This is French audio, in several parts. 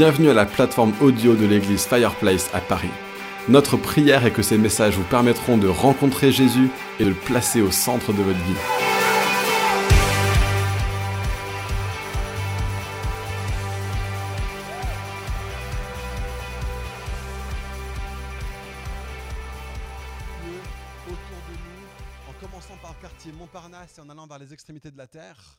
Bienvenue à la plateforme audio de l'église Fireplace à Paris. Notre prière est que ces messages vous permettront de rencontrer Jésus et de le placer au centre de votre vie. autour de nous, en commençant par le quartier Montparnasse et en allant vers les extrémités de la terre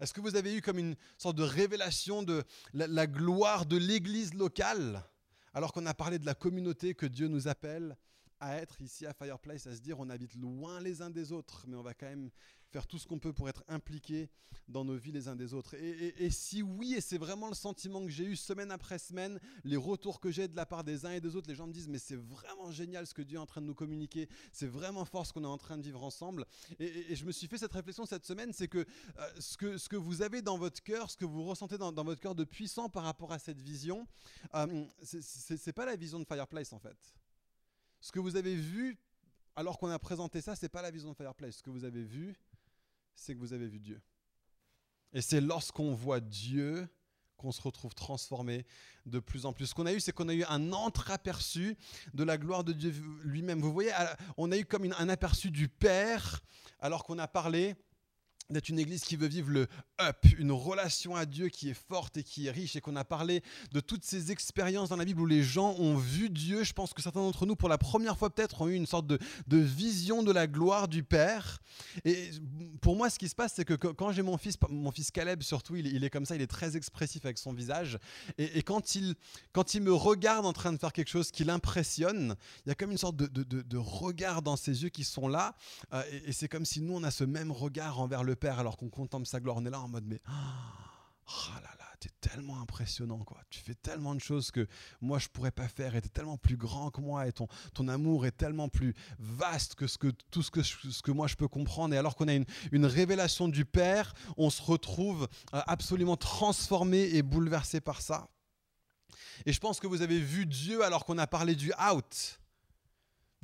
Est-ce que vous avez eu comme une sorte de révélation de la, gloire de l'église locale, alors qu'on a parlé de la communauté que Dieu nous appelle à être ici à Fireplace, à se dire on habite loin les uns des autres, mais on va quand même faire tout ce qu'on peut pour être impliqué dans nos vies les uns des autres. Et, si oui, et c'est vraiment le sentiment que j'ai eu semaine après semaine, les retours que j'ai de la part des uns et des autres, les gens me disent mais c'est vraiment génial ce que Dieu est en train de nous communiquer, c'est vraiment fort ce qu'on est en train de vivre ensemble. Et, je me suis fait cette réflexion cette semaine, c'est que, euh, ce que ce que vous avez dans votre cœur, ce que vous ressentez dans, votre cœur de puissant par rapport à cette vision, euh, c'est pas la vision de Fireplace en fait. Ce que vous avez vu alors qu'on a présenté ça, c'est pas la vision de Fireplace. Ce que vous avez vu, c'est que vous avez vu Dieu. Et c'est lorsqu'on voit Dieu qu'on se retrouve transformé de plus en plus. Ce qu'on a eu, c'est qu'on a eu un entreaperçu de la gloire de Dieu lui-même. Vous voyez, on a eu comme un aperçu du Père, alors qu'on a parlé d'être une église qui veut vivre le up, une relation à Dieu qui est forte et qui est riche, et qu'on a parlé de toutes ces expériences dans la Bible où les gens ont vu Dieu. Je pense que certains d'entre nous, pour la première fois peut-être, ont eu une sorte de, de vision de la gloire du Père. Et pour moi, ce qui se passe, c'est que quand j'ai mon fils, mon fils Caleb surtout, il, il est comme ça, il est très expressif avec son visage. Et, et quand, il, quand il me regarde en train de faire quelque chose qui l'impressionne, il y a comme une sorte de, de- de- de regard dans ses yeux qui sont là. Euh, et et c'est comme si nous, on a ce même regard envers le Père alors qu'on contemple sa gloire. On est là en mode, mais oh là là, t'es tellement impressionnant, quoi. Tu fais tellement de choses que moi, je pourrais pas faire. Et t'es tellement plus grand que moi. Et ton, ton amour est tellement plus vaste que, ce que tout ce que, ce que moi, je peux comprendre. Et alors qu'on a une, une révélation du Père, on se retrouve euh, absolument transformé et bouleversé par ça. Et je pense que vous avez vu Dieu alors qu'on a parlé du out.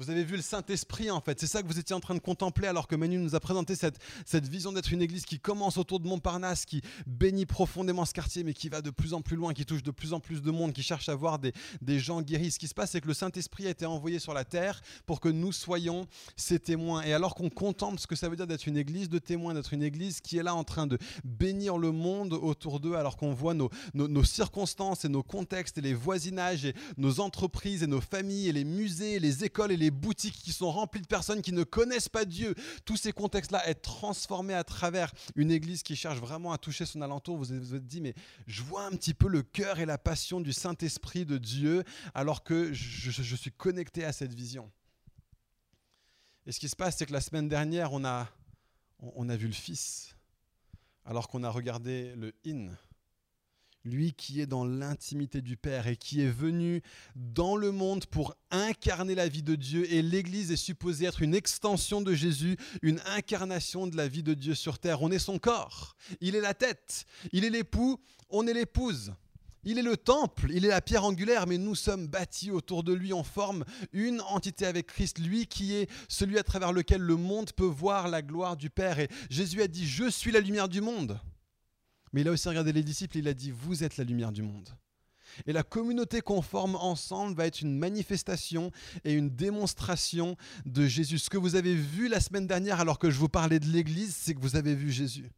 Vous avez vu le Saint-Esprit en fait. C'est ça que vous étiez en train de contempler alors que Manu nous a présenté cette, cette vision d'être une église qui commence autour de Montparnasse, qui bénit profondément ce quartier, mais qui va de plus en plus loin, qui touche de plus en plus de monde, qui cherche à voir des, des gens guéris. Ce qui se passe, c'est que le Saint-Esprit a été envoyé sur la terre pour que nous soyons ses témoins. Et alors qu'on contemple ce que ça veut dire d'être une église de témoins, d'être une église qui est là en train de bénir le monde autour d'eux, alors qu'on voit nos, nos, nos circonstances et nos contextes et les voisinages et nos entreprises et nos familles et les musées, et les écoles et les boutiques qui sont remplies de personnes qui ne connaissent pas Dieu. Tous ces contextes-là être transformés à travers une église qui cherche vraiment à toucher son alentour. Vous vous êtes dit, mais je vois un petit peu le cœur et la passion du Saint-Esprit de Dieu alors que je, je- suis connecté à cette vision. Et ce qui se passe, c'est que la semaine dernière, on a, on a vu le Fils alors qu'on a regardé le In lui qui est dans l'intimité du Père et qui est venu dans le monde pour incarner la vie de Dieu. Et l'Église est supposée être une extension de Jésus, une incarnation de la vie de Dieu sur terre. On est son corps, il est la tête, il est l'époux, on est l'épouse. Il est le temple, il est la pierre angulaire, mais nous sommes bâtis autour de lui. On forme une entité avec Christ, lui qui est celui à travers lequel le monde peut voir la gloire du Père. Et Jésus a dit, je suis la lumière du monde. Mais il a aussi regardé les disciples il a dit, vous êtes la lumière du monde. Et la communauté qu'on forme ensemble va être une manifestation et une démonstration de Jésus. Ce que vous avez vu la semaine dernière alors que je vous parlais de l'Église, c'est que vous avez vu Jésus.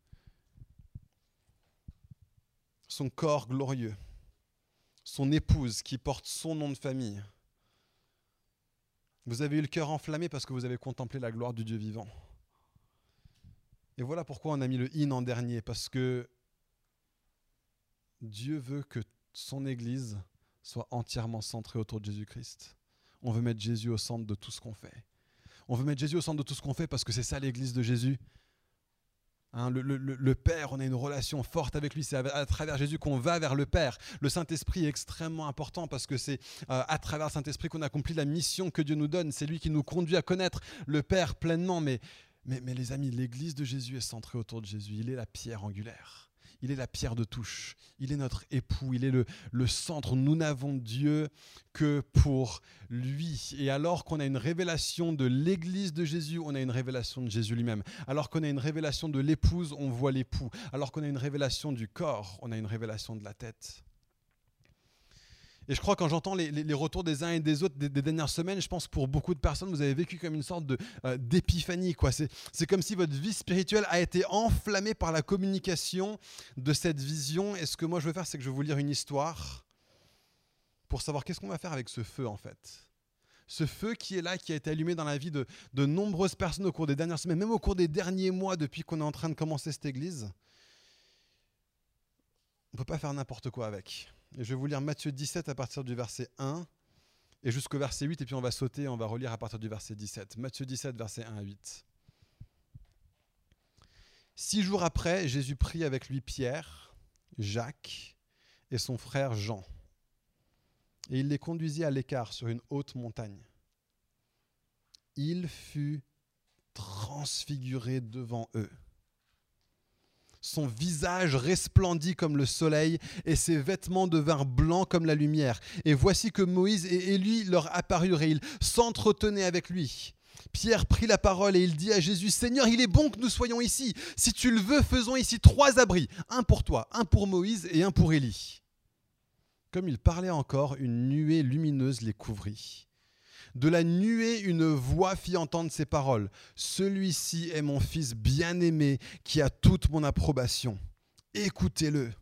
Son corps glorieux, son épouse qui porte son nom de famille. Vous avez eu le cœur enflammé parce que vous avez contemplé la gloire du Dieu vivant. Et voilà pourquoi on a mis le in en dernier, parce que Dieu veut que son Église soit entièrement centrée autour de Jésus-Christ. On veut mettre Jésus au centre de tout ce qu'on fait. On veut mettre Jésus au centre de tout ce qu'on fait parce que c'est ça l'Église de Jésus. Hein, le, Père, on a une relation forte avec lui. C'est à, à travers Jésus qu'on va vers le Père. Le Saint-Esprit est extrêmement important parce que c'est euh, à travers le Saint-Esprit qu'on accomplit la mission que Dieu nous donne. C'est lui qui nous conduit à connaître le Père pleinement. Mais, mais, mais les amis, l'Église de Jésus est centrée autour de Jésus. Il est la pierre angulaire. Il est la pierre de touche. Il est notre époux. Il est le, centre. Nous n'avons Dieu que pour lui. Et alors qu'on a une révélation de l'Église de Jésus, on a une révélation de Jésus lui-même. Alors qu'on a une révélation de l'épouse, on voit l'époux. Alors qu'on a une révélation du corps, on a une révélation de la tête. Et je crois quand j'entends les, retours des uns et des autres des, dernières semaines, je pense que pour beaucoup de personnes, vous avez vécu comme une sorte de, euh, d'épiphanie. C'est comme si votre vie spirituelle a été enflammée par la communication de cette vision. Et ce que moi je veux faire, c'est que je vais vous lire une histoire pour savoir qu'est-ce qu'on va faire avec ce feu en fait. Ce feu qui est là, qui a été allumé dans la vie de, de nombreuses personnes au cours des dernières semaines, même au cours des derniers mois depuis qu'on est en train de commencer cette église. On ne peut pas faire n'importe quoi avec. Et je vais vous lire Matthieu 17 à partir du verset 1 et jusqu'au verset 8, et puis on va sauter, on va relire à partir du verset 17. Matthieu 17, verset 1 à 8. Six jours après, Jésus prit avec lui Pierre, Jacques et son frère Jean. Et il les conduisit à l'écart sur une haute montagne. Il fut transfiguré devant eux son visage resplendit comme le soleil, et ses vêtements devinrent blancs comme la lumière. Et voici que Moïse et Élie leur apparurent, et ils s'entretenaient avec lui. Pierre prit la parole et il dit à Jésus, Seigneur, il est bon que nous soyons ici. Si tu le veux, faisons ici trois abris, un pour toi, un pour Moïse et un pour Élie. Comme il parlait encore, une nuée lumineuse les couvrit. De la nuée, une voix fit entendre ces paroles. Celui-ci est mon fils bien-aimé qui a toute mon approbation. Écoutez-le.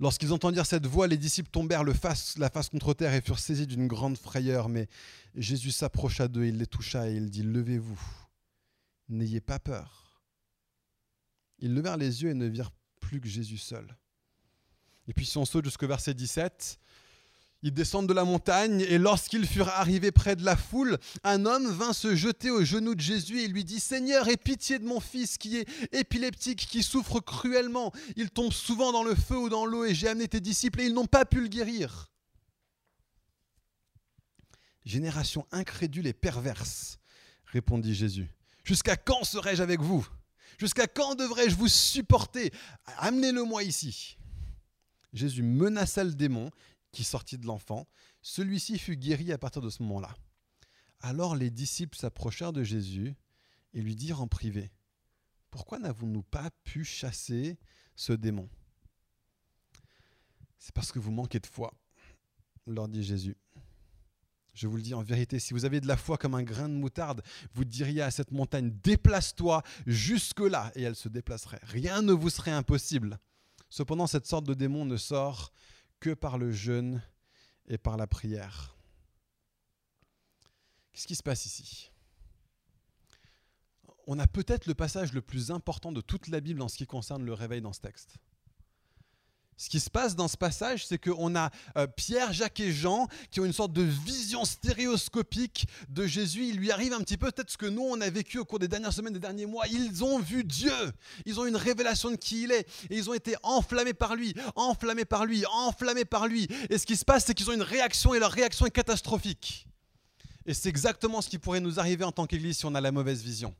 Lorsqu'ils entendirent cette voix, les disciples tombèrent le face, la face contre terre et furent saisis d'une grande frayeur. Mais Jésus s'approcha d'eux, il les toucha et il dit, Levez-vous, n'ayez pas peur. Ils levèrent les yeux et ne virent plus que Jésus seul. Et puis si on saute jusqu'au verset 17, ils descendent de la montagne et lorsqu'ils furent arrivés près de la foule, un homme vint se jeter aux genoux de Jésus et lui dit Seigneur, aie pitié de mon fils qui est épileptique, qui souffre cruellement. Il tombe souvent dans le feu ou dans l'eau et j'ai amené tes disciples et ils n'ont pas pu le guérir. Génération incrédule et perverse, répondit Jésus. Jusqu'à quand serai-je avec vous? Jusqu'à quand devrais-je vous supporter? Amenez-le-moi ici. Jésus menaça le démon qui sortit de l'enfant. Celui-ci fut guéri à partir de ce moment-là. Alors les disciples s'approchèrent de Jésus et lui dirent en privé, Pourquoi n'avons-nous pas pu chasser ce démon C'est parce que vous manquez de foi, leur dit Jésus. Je vous le dis en vérité, si vous avez de la foi comme un grain de moutarde, vous diriez à cette montagne, déplace-toi jusque-là, et elle se déplacerait. Rien ne vous serait impossible. Cependant, cette sorte de démon ne sort que par le jeûne et par la prière. Qu'est-ce qui se passe ici? On a peut-être le passage le plus important de toute la Bible en ce qui concerne le réveil dans ce texte. Ce qui se passe dans ce passage, c'est qu'on a euh, Pierre, Jacques et Jean qui ont une sorte de vision stéréoscopique de Jésus. Il lui arrive un petit peu peut-être ce que nous, on a vécu au cours des dernières semaines, des derniers mois. Ils ont vu Dieu. Ils ont une révélation de qui il est. Et ils ont été enflammés par lui, enflammés par lui, enflammés par lui. Et ce qui se passe, c'est qu'ils ont une réaction et leur réaction est catastrophique. Et c'est exactement ce qui pourrait nous arriver en tant qu'Église si on a la mauvaise vision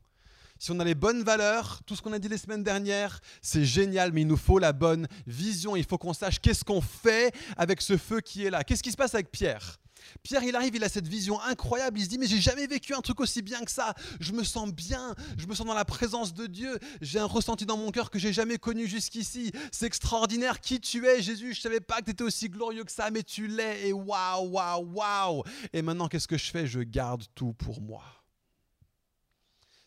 si on a les bonnes valeurs, tout ce qu'on a dit les semaines dernières, c'est génial, mais il nous faut la bonne vision. Il faut qu'on sache qu'est-ce qu'on fait avec ce feu qui est là. Qu'est-ce qui se passe avec Pierre? Pierre, il arrive, il a cette vision incroyable. Il se dit, mais j'ai jamais vécu un truc aussi bien que ça. Je me sens bien, je me sens dans la présence de Dieu. J'ai un ressenti dans mon cœur que j'ai jamais connu jusqu'ici. C'est extraordinaire qui tu es, Jésus? Je savais pas que tu étais aussi glorieux que ça, mais tu l'es. Et waouh, waouh, waouh. Et maintenant, qu'est-ce que je fais? Je garde tout pour moi.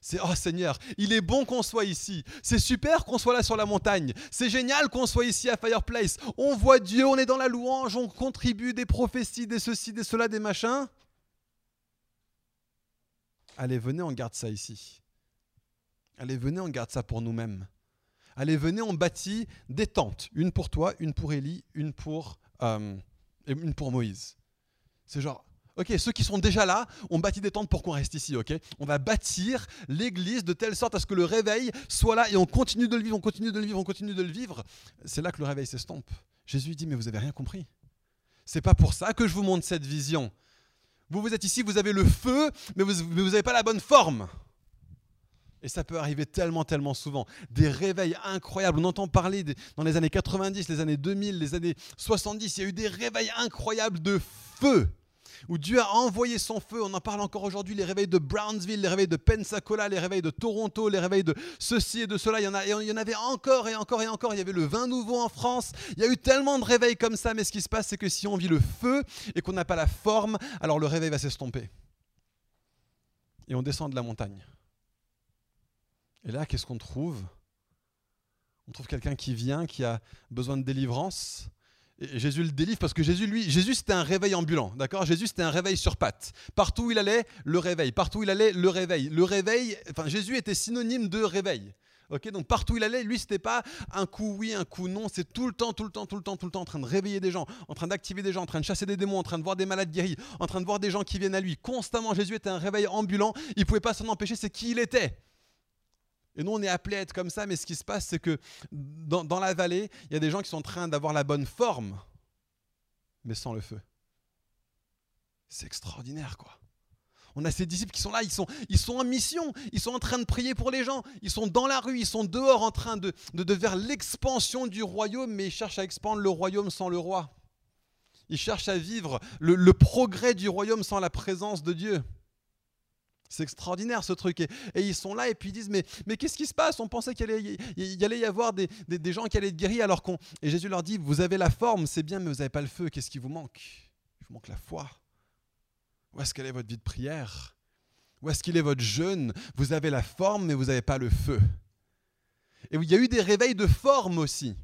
C'est oh Seigneur, il est bon qu'on soit ici. C'est super qu'on soit là sur la montagne. C'est génial qu'on soit ici à Fireplace. On voit Dieu, on est dans la louange, on contribue des prophéties, des ceci, des cela, des machins. Allez, venez, on garde ça ici. Allez, venez, on garde ça pour nous-mêmes. Allez, venez, on bâtit des tentes. Une pour toi, une pour Élie, une pour, euh, une pour Moïse. C'est genre, Ok, ceux qui sont déjà là, on bâtit des tentes pour qu'on reste ici, ok? On va bâtir l'église de telle sorte à ce que le réveil soit là et on continue de le vivre, on continue de le vivre, on continue de le vivre. C'est là que le réveil s'estompe. Jésus dit, mais vous avez rien compris. C'est pas pour ça que je vous montre cette vision. Vous, vous êtes ici, vous avez le feu, mais vous n'avez pas la bonne forme. Et ça peut arriver tellement, tellement souvent. Des réveils incroyables. On entend parler dans les années 90, les années 2000, les années 70. Il y a eu des réveils incroyables de feu où Dieu a envoyé son feu. On en parle encore aujourd'hui, les réveils de Brownsville, les réveils de Pensacola, les réveils de Toronto, les réveils de ceci et de cela. Il y en, y en avait encore et encore et encore. Il y avait le vin nouveau en France. Il y a eu tellement de réveils comme ça, mais ce qui se passe, c'est que si on vit le feu et qu'on n'a pas la forme, alors le réveil va s'estomper. Et on descend de la montagne. Et là, qu'est-ce qu'on trouve? On trouve quelqu'un qui vient, qui a besoin de délivrance. Jésus le délivre parce que Jésus, lui, Jésus c'était un réveil ambulant, d'accord? Jésus c'était un réveil sur pattes. Partout où il allait, le réveil. Partout où il allait, le réveil. Le réveil, enfin Jésus était synonyme de réveil. Ok, donc partout où il allait, lui, c'était pas un coup oui, un coup non, c'est tout le temps, tout le temps, tout le temps, tout le temps en train de réveiller des gens, en train d'activer des gens, en train de chasser des démons, en train de voir des malades guéris, en train de voir des gens qui viennent à lui. Constamment, Jésus était un réveil ambulant, il pouvait pas s'en empêcher, c'est qui il était. Et nous, on est appelés à être comme ça, mais ce qui se passe, c'est que dans, la vallée, il y a des gens qui sont en train d'avoir la bonne forme, mais sans le feu. C'est extraordinaire, quoi. On a ces disciples qui sont là, ils sont, ils sont en mission, ils sont en train de prier pour les gens, ils sont dans la rue, ils sont dehors en train de, de, faire l'expansion du royaume, mais ils cherchent à expandre le royaume sans le roi. Ils cherchent à vivre le progrès du royaume sans la présence de Dieu. C'est extraordinaire ce truc. Et, ils sont là et puis ils disent Mais, qu'est-ce qui se passe? On pensait qu'il allait, y avoir des, gens qui allaient être guéris alors qu'on. Et Jésus leur dit Vous avez la forme, c'est bien, mais vous n'avez pas le feu. Qu'est-ce qui vous manque? Il vous manque la foi. Où est-ce qu'elle est votre vie de prière? Où est-ce qu'il est votre jeûne? Vous avez la forme, mais vous n'avez pas le feu. Et il y a eu des réveils de forme aussi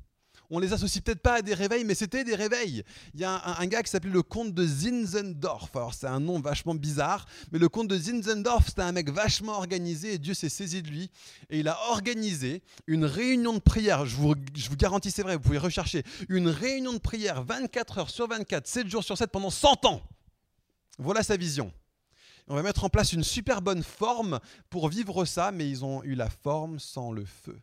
on les associe peut-être pas à des réveils, mais c'était des réveils. Il y a un, gars qui s'appelait le comte de Zinzendorf. Alors c'est un nom vachement bizarre, mais le comte de Zinzendorf, c'était un mec vachement organisé et Dieu s'est saisi de lui. Et il a organisé une réunion de prière. Je vous, je vous garantis, c'est vrai, vous pouvez rechercher. Une réunion de prière 24 heures sur 24, 7 jours sur 7 pendant 100 ans. Voilà sa vision. On va mettre en place une super bonne forme pour vivre ça, mais ils ont eu la forme sans le feu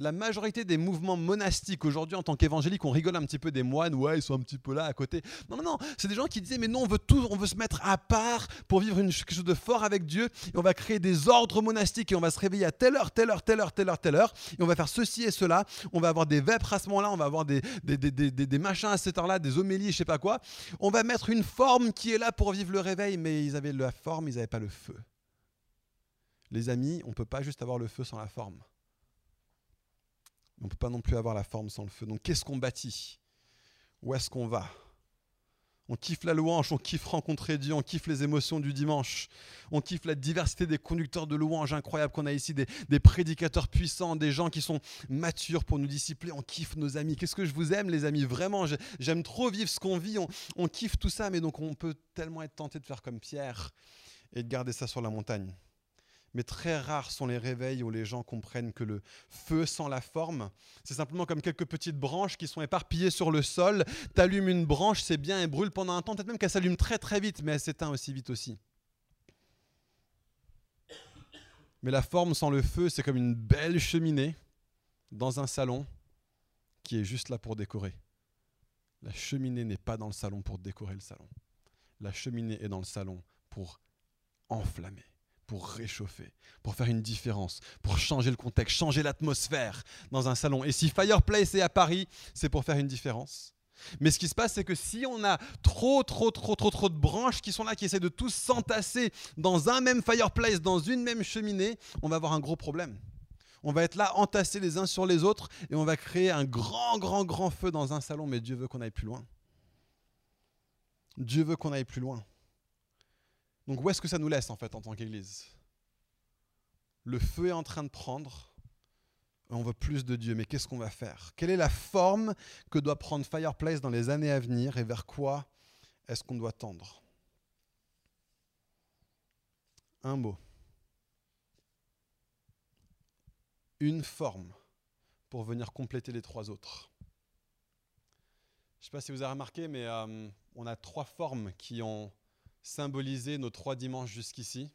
la majorité des mouvements monastiques aujourd'hui en tant qu'évangélique, on rigole un petit peu des moines, ouais, ils sont un petit peu là à côté. Non, non, non, c'est des gens qui disaient, mais non, on veut tout, on veut se mettre à part pour vivre une, quelque chose de fort avec Dieu, et on va créer des ordres monastiques, et on va se réveiller à telle heure, telle heure, telle heure, telle heure, telle heure, et on va faire ceci et cela, on va avoir des vêpres à ce moment-là, on va avoir des, des, des, des, des machins à cette heure-là, des homélies, je sais pas quoi. On va mettre une forme qui est là pour vivre le réveil, mais ils avaient la forme, ils n'avaient pas le feu. Les amis, on ne peut pas juste avoir le feu sans la forme. On ne peut pas non plus avoir la forme sans le feu. Donc qu'est-ce qu'on bâtit? Où est-ce qu'on va? On kiffe la louange, on kiffe rencontrer Dieu, on kiffe les émotions du dimanche, on kiffe la diversité des conducteurs de louange incroyables qu'on a ici, des, des, prédicateurs puissants, des gens qui sont matures pour nous discipler, on kiffe nos amis. Qu'est-ce que je vous aime les amis? Vraiment, j'aime trop vivre ce qu'on vit, on, on kiffe tout ça, mais donc on peut tellement être tenté de faire comme Pierre et de garder ça sur la montagne. Mais très rares sont les réveils où les gens comprennent que le feu sans la forme, c'est simplement comme quelques petites branches qui sont éparpillées sur le sol. Tu allumes une branche, c'est bien, elle brûle pendant un temps, peut-être même qu'elle s'allume très très vite, mais elle s'éteint aussi vite aussi. Mais la forme sans le feu, c'est comme une belle cheminée dans un salon qui est juste là pour décorer. La cheminée n'est pas dans le salon pour décorer le salon. La cheminée est dans le salon pour enflammer pour réchauffer, pour faire une différence, pour changer le contexte, changer l'atmosphère dans un salon. Et si Fireplace est à Paris, c'est pour faire une différence. Mais ce qui se passe, c'est que si on a trop, trop, trop, trop, trop de branches qui sont là, qui essaient de tous s'entasser dans un même fireplace, dans une même cheminée, on va avoir un gros problème. On va être là, entassés les uns sur les autres, et on va créer un grand, grand, grand feu dans un salon, mais Dieu veut qu'on aille plus loin. Dieu veut qu'on aille plus loin. Donc où est-ce que ça nous laisse en fait en tant qu'Église? Le feu est en train de prendre. On veut plus de Dieu, mais qu'est-ce qu'on va faire? Quelle est la forme que doit prendre Fireplace dans les années à venir et vers quoi est-ce qu'on doit tendre? Un mot. Une forme pour venir compléter les trois autres. Je ne sais pas si vous avez remarqué, mais euh, on a trois formes qui ont symboliser nos trois dimanches jusqu'ici.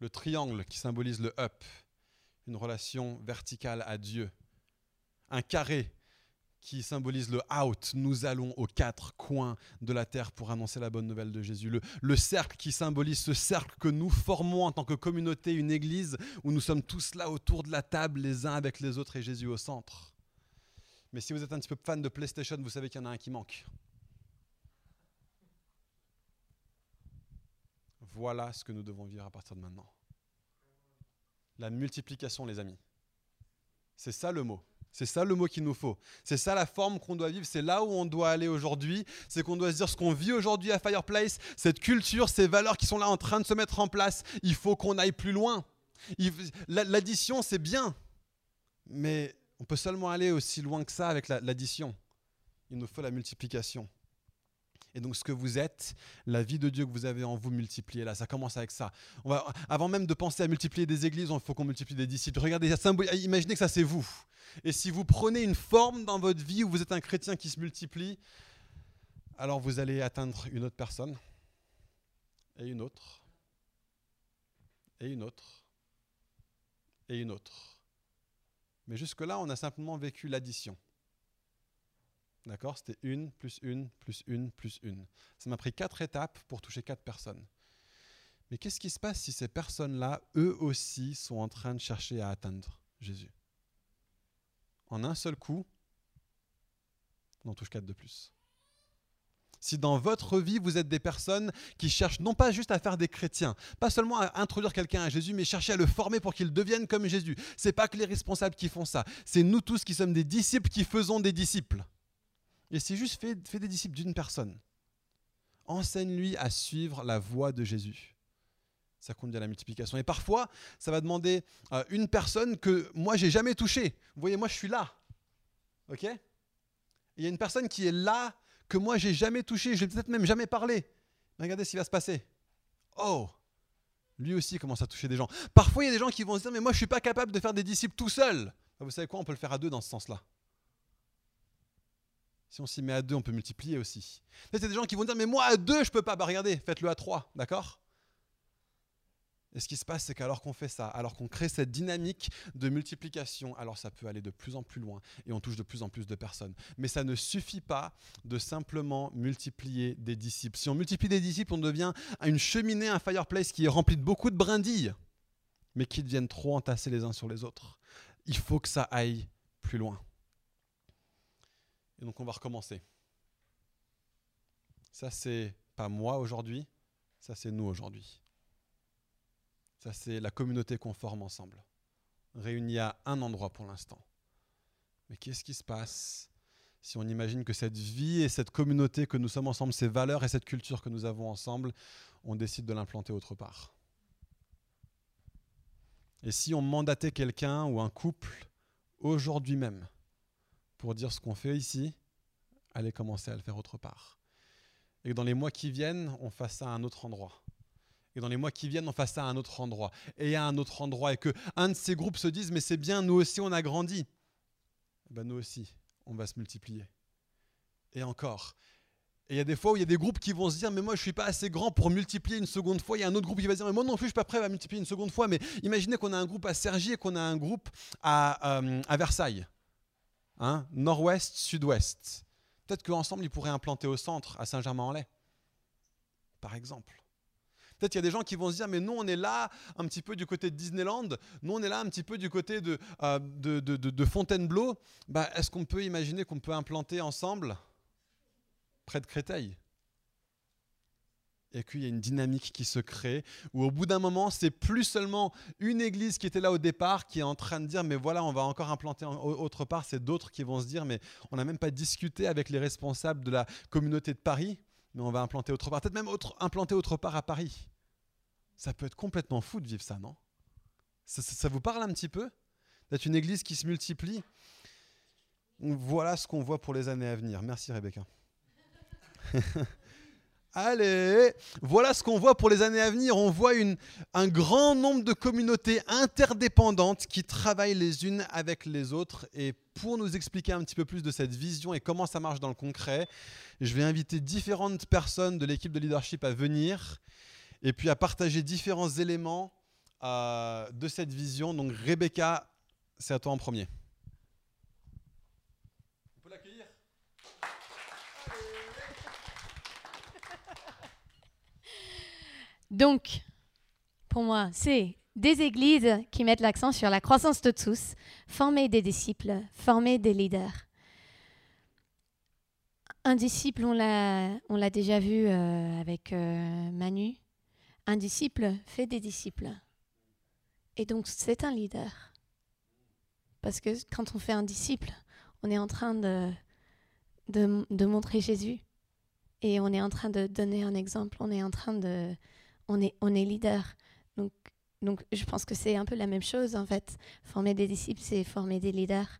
Le triangle qui symbolise le up, une relation verticale à Dieu. Un carré qui symbolise le out, nous allons aux quatre coins de la terre pour annoncer la bonne nouvelle de Jésus. Le, le, cercle qui symbolise ce cercle que nous formons en tant que communauté, une église où nous sommes tous là autour de la table, les uns avec les autres et Jésus au centre. Mais si vous êtes un petit peu fan de PlayStation, vous savez qu'il y en a un qui manque. Voilà ce que nous devons vivre à partir de maintenant. La multiplication, les amis. C'est ça le mot. C'est ça le mot qu'il nous faut. C'est ça la forme qu'on doit vivre. C'est là où on doit aller aujourd'hui. C'est qu'on doit se dire ce qu'on vit aujourd'hui à Fireplace, cette culture, ces valeurs qui sont là en train de se mettre en place. Il faut qu'on aille plus loin. L'addition, c'est bien. Mais on peut seulement aller aussi loin que ça avec l'addition. Il nous faut la multiplication. Et donc ce que vous êtes, la vie de Dieu que vous avez en vous, multipliez là. Ça commence avec ça. On va, avant même de penser à multiplier des églises, il faut qu'on multiplie des disciples. Regardez, imaginez que ça c'est vous. Et si vous prenez une forme dans votre vie où vous êtes un chrétien qui se multiplie, alors vous allez atteindre une autre personne, et une autre, et une autre, et une autre. Mais jusque-là, on a simplement vécu l'addition. D'accord C'était une, plus une, plus une, plus une. Ça m'a pris quatre étapes pour toucher quatre personnes. Mais qu'est-ce qui se passe si ces personnes-là, eux aussi, sont en train de chercher à atteindre Jésus? En un seul coup, on en touche quatre de plus. Si dans votre vie, vous êtes des personnes qui cherchent non pas juste à faire des chrétiens, pas seulement à introduire quelqu'un à Jésus, mais chercher à le former pour qu'il devienne comme Jésus. C'est pas que les responsables qui font ça, c'est nous tous qui sommes des disciples qui faisons des disciples. Et c'est juste fait, des disciples d'une personne. Enseigne-lui à suivre la voie de Jésus. Ça conduit à la multiplication. Et parfois, ça va demander à une personne que moi, j'ai jamais touchée. Vous voyez, moi, je suis là. OK? Il y a une personne qui est là, que moi, j'ai jamais touché, je n'ai peut-être même jamais parlé. regardez ce qui va se passer. Oh Lui aussi commence à toucher des gens. Parfois, il y a des gens qui vont se dire, mais moi, je ne suis pas capable de faire des disciples tout seul. Vous savez quoi? On peut le faire à deux dans ce sens-là. Si on s'y met à deux, on peut multiplier aussi. A des gens qui vont dire, mais moi à deux, je ne peux pas. Bah regardez, faites-le à trois, d'accord? Et ce qui se passe, c'est qu'alors qu'on fait ça, alors qu'on crée cette dynamique de multiplication, alors ça peut aller de plus en plus loin et on touche de plus en plus de personnes. Mais ça ne suffit pas de simplement multiplier des disciples. Si on multiplie des disciples, on devient une cheminée, un fireplace qui est rempli de beaucoup de brindilles, mais qui deviennent trop entassés les uns sur les autres. Il faut que ça aille plus loin. Et donc on va recommencer. Ça, c'est pas moi aujourd'hui, ça, c'est nous aujourd'hui. Ça, c'est la communauté qu'on forme ensemble, réunie à un endroit pour l'instant. Mais qu'est-ce qui se passe si on imagine que cette vie et cette communauté que nous sommes ensemble, ces valeurs et cette culture que nous avons ensemble, on décide de l'implanter autre part? Et si on mandatait quelqu'un ou un couple aujourd'hui même pour dire ce qu'on fait ici, allez commencer à le faire autre part. Et que dans les mois qui viennent, on fasse ça à un autre endroit. Et dans les mois qui viennent, on fasse ça à un autre endroit. Et à un autre endroit. Et que un de ces groupes se dise, mais c'est bien, nous aussi, on a grandi. Ben, nous aussi, on va se multiplier. Et encore. Et il y a des fois où il y a des groupes qui vont se dire, mais moi je ne suis pas assez grand pour multiplier une seconde fois. Il y a un autre groupe qui va se dire, mais moi non plus je ne suis pas prêt à multiplier une seconde fois. Mais imaginez qu'on a un groupe à Sergi et qu'on a un groupe à, euh, à Versailles. Hein, nord-ouest, sud-ouest. Peut-être qu'ensemble, ils pourraient implanter au centre, à Saint-Germain-en-Laye, par exemple. Peut-être qu'il y a des gens qui vont se dire, mais nous, on est là un petit peu du côté de Disneyland, nous, on est là un petit peu du côté de, euh, Fontainebleau. Bah, Est-ce qu'on peut imaginer qu'on peut implanter ensemble près de Créteil? Et qu'il y a une dynamique qui se crée, où au bout d'un moment, c'est plus seulement une église qui était là au départ qui est en train de dire, mais voilà, on va encore implanter autre part, c'est d'autres qui vont se dire, mais on n'a même pas discuté avec les responsables de la communauté de Paris, mais on va implanter autre part, peut-être même implanter autre part à Paris. Ça peut être complètement fou de vivre ça, non? Ça vous parle un petit peu? D'être une église qui se multiplie? Voilà ce qu'on voit pour les années à venir. Merci Rebecca. Allez, voilà ce qu'on voit pour les années à venir. On voit un grand nombre de communautés interdépendantes qui travaillent les unes avec les autres. Et pour nous expliquer un petit peu plus de cette vision et comment ça marche dans le concret, je vais inviter différentes personnes de l'équipe de leadership à venir et puis à partager différents éléments euh, de cette vision. Donc Rebecca, c'est à toi en premier. Donc, pour moi, c'est des églises qui mettent l'accent sur la croissance de tous, former des disciples, former des leaders. Un disciple, on l'a déjà vu euh, avec euh, Manu. un disciple fait des disciples. Et donc c'est un leader. Parce que quand on fait un disciple, on est en train de, de, de montrer Jésus. Et on est en train de donner un exemple. On est en train de... On est, on est leader. Donc, donc je pense que c'est un peu la même chose en fait. Former des disciples, c'est former des leaders.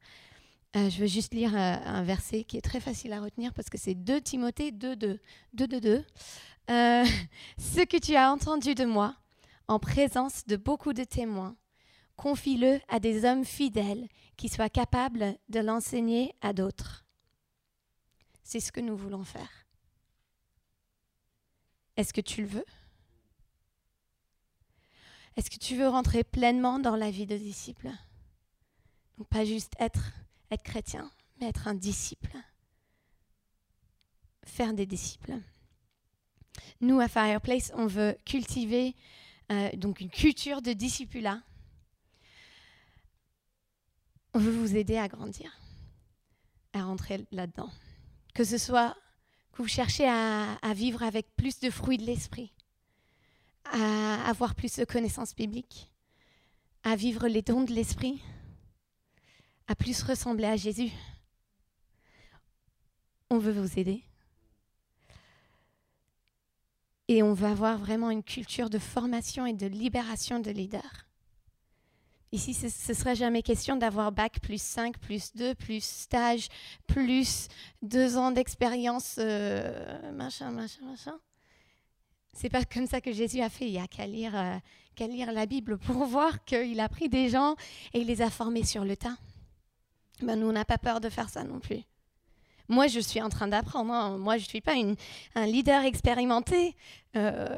Euh, je veux juste lire euh, un verset qui est très facile à retenir parce que c'est 2 Timothée 2, 2, 2, 2, 2. ce que tu as entendu de moi, en présence de beaucoup de témoins, confie-le à des hommes fidèles qui soient capables de l'enseigner à d'autres. C'est ce que nous voulons faire. Est-ce que tu le veux? Est-ce que tu veux rentrer pleinement dans la vie de disciple? Donc pas juste être, chrétien, mais être un disciple. Faire des disciples. Nous, à Fireplace, on veut cultiver euh, donc une culture de discipulat. On veut vous aider à grandir, à rentrer là-dedans. Que ce soit que vous cherchez à vivre avec plus de fruits de l'esprit, à avoir plus de connaissances bibliques, à vivre les dons de l'esprit, à plus ressembler à Jésus. On veut vous aider. Et on veut avoir vraiment une culture de formation et de libération de leaders. Ici, ce ne serait jamais question d'avoir bac plus 5, plus 2, plus stage, plus deux ans d'expérience, euh, machin, machin, machin. C'est pas comme ça que Jésus a fait. Il n'y a qu'à lire, euh, lire la Bible pour voir qu'il a pris des gens et il les a formés sur le tas. Ben, nous, on n'a pas peur de faire ça non plus. Moi, je suis en train d'apprendre. hein. Moi, je ne suis pas une- un leader expérimenté. Euh,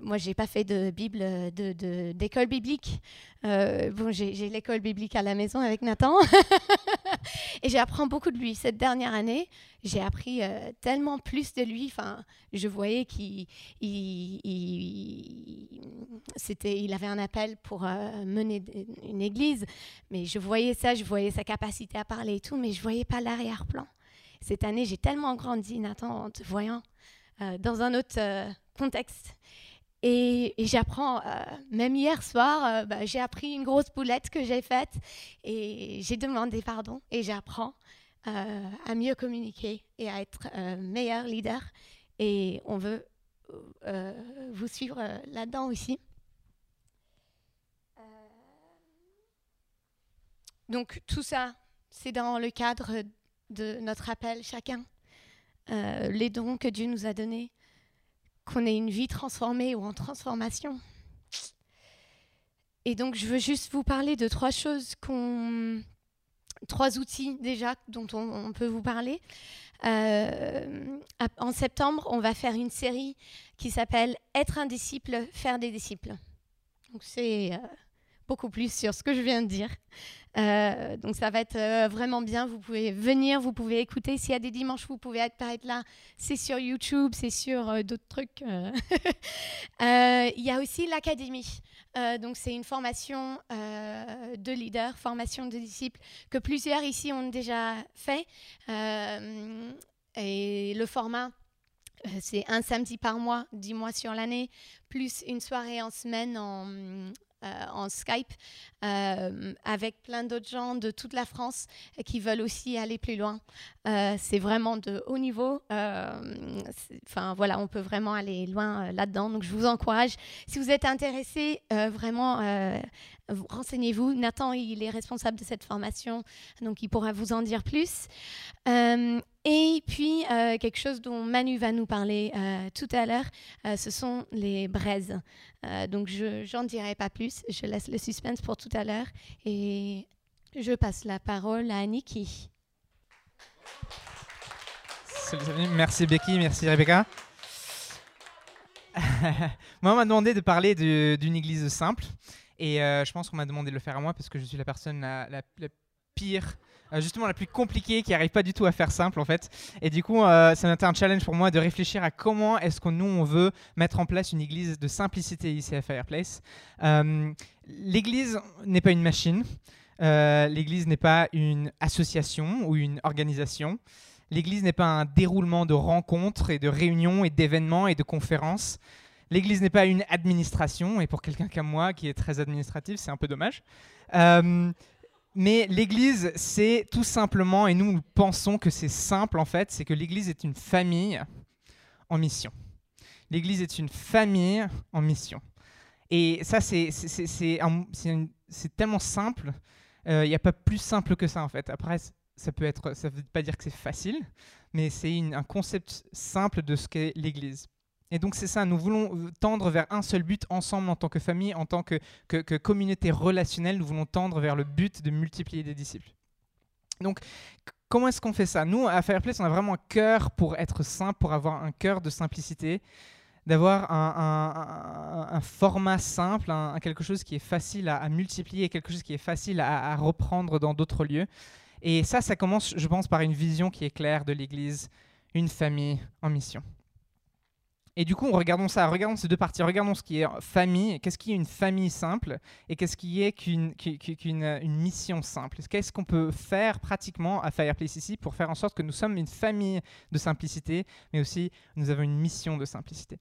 moi, j'ai pas fait de Bible, de- de- d'école biblique. Euh, bon, j'ai l'école biblique à la maison avec Nathan. Et j'apprends beaucoup de lui. Cette dernière année, j'ai appris euh, tellement plus de lui. Enfin, je voyais qu'il avait un appel pour euh, mener une église. Mais je voyais ça, je voyais sa capacité à parler et tout, mais je voyais pas l'arrière-plan. Cette année, j'ai tellement grandi, Nathan, en te voyant euh, dans un autre contexte. Et, j'apprends, euh, même hier soir, euh, bah, j'ai appris une grosse boulette que j'ai faite et j'ai demandé pardon et j'apprends euh, à mieux communiquer et à être meilleur leader. Et on veut vous suivre là-dedans aussi. Donc tout ça, c'est dans le cadre de notre appel chacun. Les dons que Dieu nous a donnés, qu'on ait une vie transformée ou en transformation. Et donc, je veux juste vous parler de trois choses. Trois outils déjà dont on, peut vous parler. Euh, en septembre, on va faire une série qui s'appelle Être un disciple, faire des disciples. Donc, c'est euh, beaucoup plus sur ce que je viens de dire. Euh, donc ça va être euh, vraiment bien. Vous pouvez venir, vous pouvez écouter. S'il y a des dimanches, vous pouvez être là. C'est sur YouTube, c'est sur euh, d'autres trucs. Il y a aussi l'académie. Donc c'est une formation de leader, formation de disciples que plusieurs ici ont déjà fait. Et le format. C'est un samedi par mois, 10 mois sur l'année, plus une soirée en semaine en, en Skype euh, avec plein d'autres gens de toute la France qui veulent aussi aller plus loin. Euh, c'est vraiment de haut niveau. Euh, Enfin voilà, on peut vraiment aller loin euh, là-dedans. Donc je vous encourage. Si vous êtes intéressé, euh, vraiment euh, vous- renseignez-vous. Nathan, il est responsable de cette formation, donc il pourra vous en dire plus. Euh, et puis euh, quelque chose dont Manu va nous parler euh, tout à l'heure, euh, ce sont les braises. Donc je j'en dirai pas plus. Je laisse le suspense pour tout à l'heure et je passe la parole à Niki. Merci Becky, merci Rebecca. moi, on m'a demandé de parler d'une église simple. Et je pense qu'on m'a demandé de le faire à moi parce que je suis la personne la, pire, justement la plus compliquée, qui n'arrive pas du tout à faire simple en fait. Et du coup, euh, ça a été un challenge pour moi de réfléchir à comment est-ce que nous, on veut mettre en place une église de simplicité ici à Fireplace. Euh, l'église n'est pas une machine. Euh, l'église n'est pas une association ou une organisation. L'Église n'est pas un déroulement de rencontres et de réunions et d'événements et de conférences. L'Église n'est pas une administration, et pour quelqu'un comme moi qui est très administratif, c'est un peu dommage. Euh, mais l'Église, c'est tout simplement, et nous pensons que c'est simple en fait, c'est que l'Église est une famille en mission. L'Église est une famille en mission. Et ça, c'est tellement simple. Il n'y a pas plus simple que ça en fait. Après, ça peut être, ça veut pas dire que c'est facile, mais c'est un concept simple de ce qu'est l'Église. Et donc c'est ça, nous voulons tendre vers un seul but ensemble en tant que famille, en tant que, communauté relationnelle, nous voulons tendre vers le but de multiplier des disciples. Donc comment est-ce qu'on fait ça? Nous, à Fireplace, on a vraiment un cœur pour être simple, pour avoir un cœur de simplicité, d'avoir un, format simple, quelque chose qui est facile à, multiplier, quelque chose qui est facile à, à reprendre dans d'autres lieux. Et ça, ça commence, je pense, par une vision qui est claire de l'Église, une famille en mission. Et du coup, regardons ça, regardons ces deux parties, regardons ce qui est famille, qu'est-ce qui est une famille simple et qu'est-ce qui est qu'une une mission simple? Qu'est-ce qu'on peut faire pratiquement à Fireplace ici pour faire en sorte que nous sommes une famille de simplicité, mais aussi nous avons une mission de simplicité?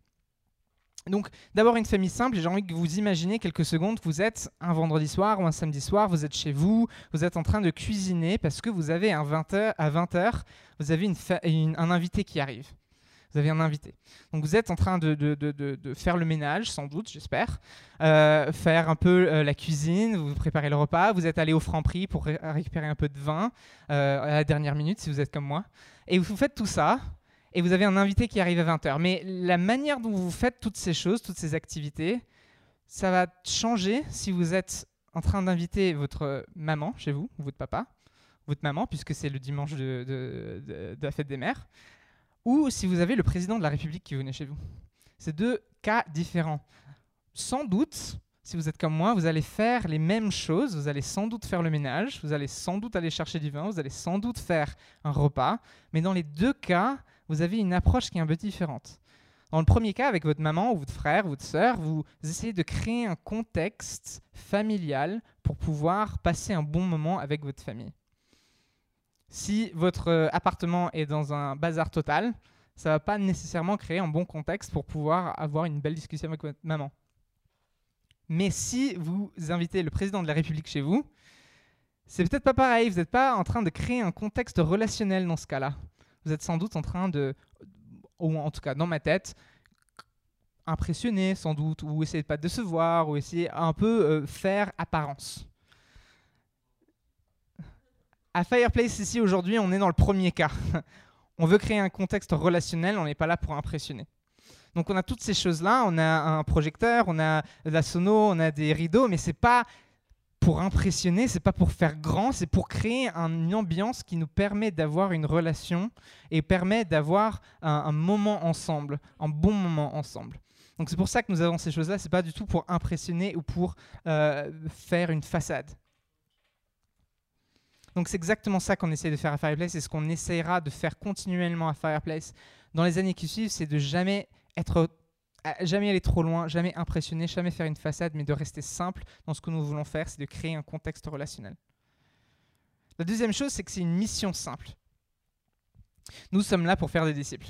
Donc, d'abord une famille simple, j'ai envie que vous imaginez quelques secondes, vous êtes un vendredi soir ou un samedi soir, vous êtes chez vous, vous êtes en train de cuisiner parce que vous avez un 20 à 20h, vous avez un invité qui arrive vous avez un invité. Donc vous êtes en train de, faire le ménage, sans doute, j'espère, euh, faire un peu euh, la cuisine, vous préparez le repas, vous êtes allé au franc prix pour récupérer un peu de vin euh, à la dernière minute, si vous êtes comme moi. Et vous faites tout ça, et vous avez un invité qui arrive à 20h. Mais la manière dont vous faites toutes ces choses, toutes ces activités, ça va changer si vous êtes en train d'inviter votre maman chez vous, ou votre papa, votre maman, puisque c'est le dimanche de, la fête des mères, ou si vous avez le président de la République qui venait chez vous. C'est deux cas différents. Sans doute, si vous êtes comme moi, vous allez faire les mêmes choses, vous allez sans doute faire le ménage, vous allez sans doute aller chercher du vin, vous allez sans doute faire un repas, mais dans les deux cas, vous avez une approche qui est un peu différente. Dans le premier cas, avec votre maman ou votre frère ou votre sœur, vous essayez de créer un contexte familial pour pouvoir passer un bon moment avec votre famille. Si votre euh, appartement est dans un bazar total, ça ne va pas nécessairement créer un bon contexte pour pouvoir avoir une belle discussion avec votre maman. Mais si vous invitez le président de la République chez vous, c'est peut-être pas pareil. Vous n'êtes pas en train de créer un contexte relationnel dans ce cas-là. Vous êtes sans doute en train de, ou en tout cas dans ma tête, impressionner sans doute, ou essayer de pas décevoir, ou essayer un peu euh, faire apparence à Fireplace, ici, aujourd'hui, on est dans le premier cas. on veut créer un contexte relationnel, on n'est pas là pour impressionner. Donc on a toutes ces choses-là, on a un projecteur, on a de la sono, on a des rideaux, mais c'est pas pour impressionner, c'est pas pour faire grand, c'est pour créer une ambiance qui nous permet d'avoir une relation et permet d'avoir un, moment ensemble, un bon moment ensemble. Donc c'est pour ça que nous avons ces choses-là, c'est pas du tout pour impressionner ou pour euh, faire une façade. Donc c'est exactement ça qu'on essaie de faire à Fireplace et ce qu'on essaiera de faire continuellement à Fireplace dans les années qui suivent, c'est de jamais être jamais aller trop loin, jamais impressionner, jamais faire une façade, mais de rester simple dans ce que nous voulons faire, c'est de créer un contexte relationnel. La deuxième chose, c'est que c'est une mission simple. Nous sommes là pour faire des disciples.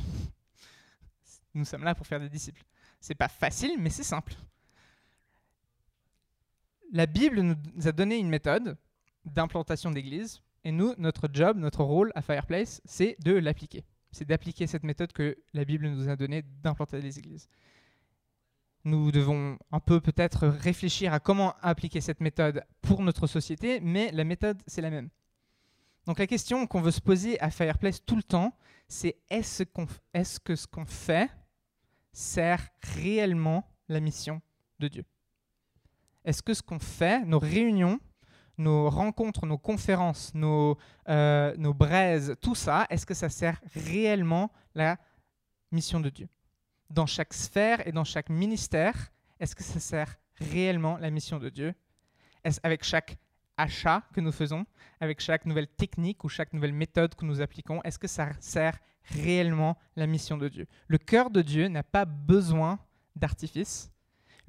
Nous sommes là pour faire des disciples. C'est pas facile, mais c'est simple. La Bible nous a donné une méthode d'implantation d'église. Et nous, notre job, notre rôle à Fireplace, c'est de l'appliquer. C'est d'appliquer cette méthode que la Bible nous a donnée d'implanter des églises. Nous devons un peu peut-être réfléchir à comment appliquer cette méthode pour notre société, mais la méthode, c'est la même. Donc la question qu'on veut se poser à Fireplace tout le temps, c'est est-ce, est-ce que ce qu'on fait sert réellement la mission de Dieu? Est-ce que ce qu'on fait, nos réunions, nos rencontres, nos conférences, nos, euh, nos braises, tout ça, est-ce que ça sert réellement la mission de Dieu? Dans chaque sphère et dans chaque ministère, est-ce que ça sert réellement la mission de Dieu? Est-ce avec chaque achat que nous faisons, avec chaque nouvelle technique ou chaque nouvelle méthode que nous appliquons, est-ce que ça sert réellement la mission de Dieu? Le cœur de Dieu n'a pas besoin d'artifice,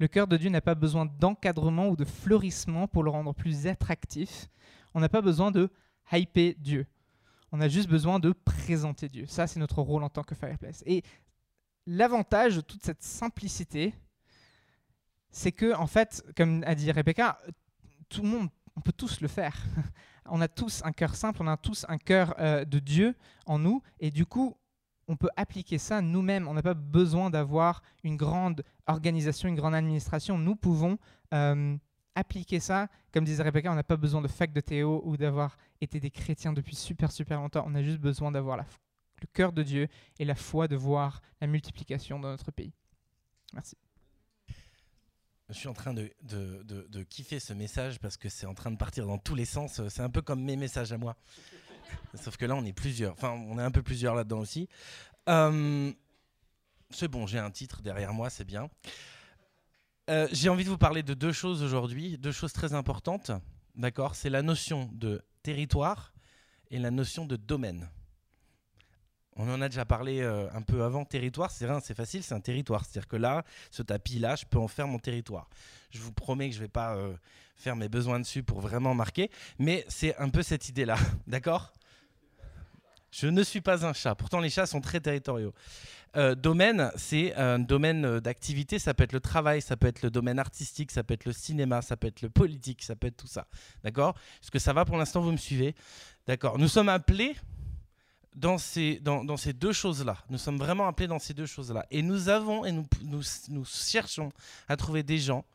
le cœur de Dieu n'a pas besoin d'encadrement ou de fleurissement pour le rendre plus attractif. On n'a pas besoin de hyper Dieu. On a juste besoin de présenter Dieu. Ça, c'est notre rôle en tant que Fireplace. Et l'avantage de toute cette simplicité, c'est que, en fait, comme a dit Rebecca, tout le monde, on peut tous le faire. on a tous un cœur simple, on a tous un cœur euh, de Dieu en nous, et du coup, on peut appliquer ça nous-mêmes. On n'a pas besoin d'avoir une grande organisation, une grande administration. Nous pouvons euh, appliquer ça. Comme disait Rebecca, on n'a pas besoin de fac de théo ou d'avoir été des chrétiens depuis super, super longtemps. On a juste besoin d'avoir le cœur de Dieu et la foi de voir la multiplication dans notre pays. Merci. Je suis en train de, de, de, kiffer ce message parce que c'est en train de partir dans tous les sens. C'est un peu comme mes messages à moi. Sauf que là, on est plusieurs. Enfin, on est un peu plusieurs là-dedans aussi. Euh, c'est bon, j'ai un titre derrière moi, c'est bien. Euh, j'ai envie de vous parler de deux choses aujourd'hui, deux choses très importantes. D'accord? C'est la notion de territoire et la notion de domaine. On en a déjà parlé euh, un peu avant. Territoire, c'est rien, c'est facile, c'est un territoire. C'est-à-dire que là, ce tapis-là, je peux en faire mon territoire. Je vous promets que je ne vais pas faire mes besoins dessus pour vraiment marquer, mais c'est un peu cette idée-là. D'accord? Je ne suis pas un chat. Pourtant, les chats sont très territoriaux. Euh, domaine, c'est un domaine d'activité. Ça peut être le travail, ça peut être le domaine artistique, ça peut être le cinéma, ça peut être le politique, ça peut être tout ça. D'accord? Est-ce que ça va? Pour l'instant Vous me suivez D'accord. Nous sommes appelés dans ces, deux choses-là. Nous sommes vraiment appelés dans ces deux choses-là. Et nous avons et nous, cherchons à trouver des gens,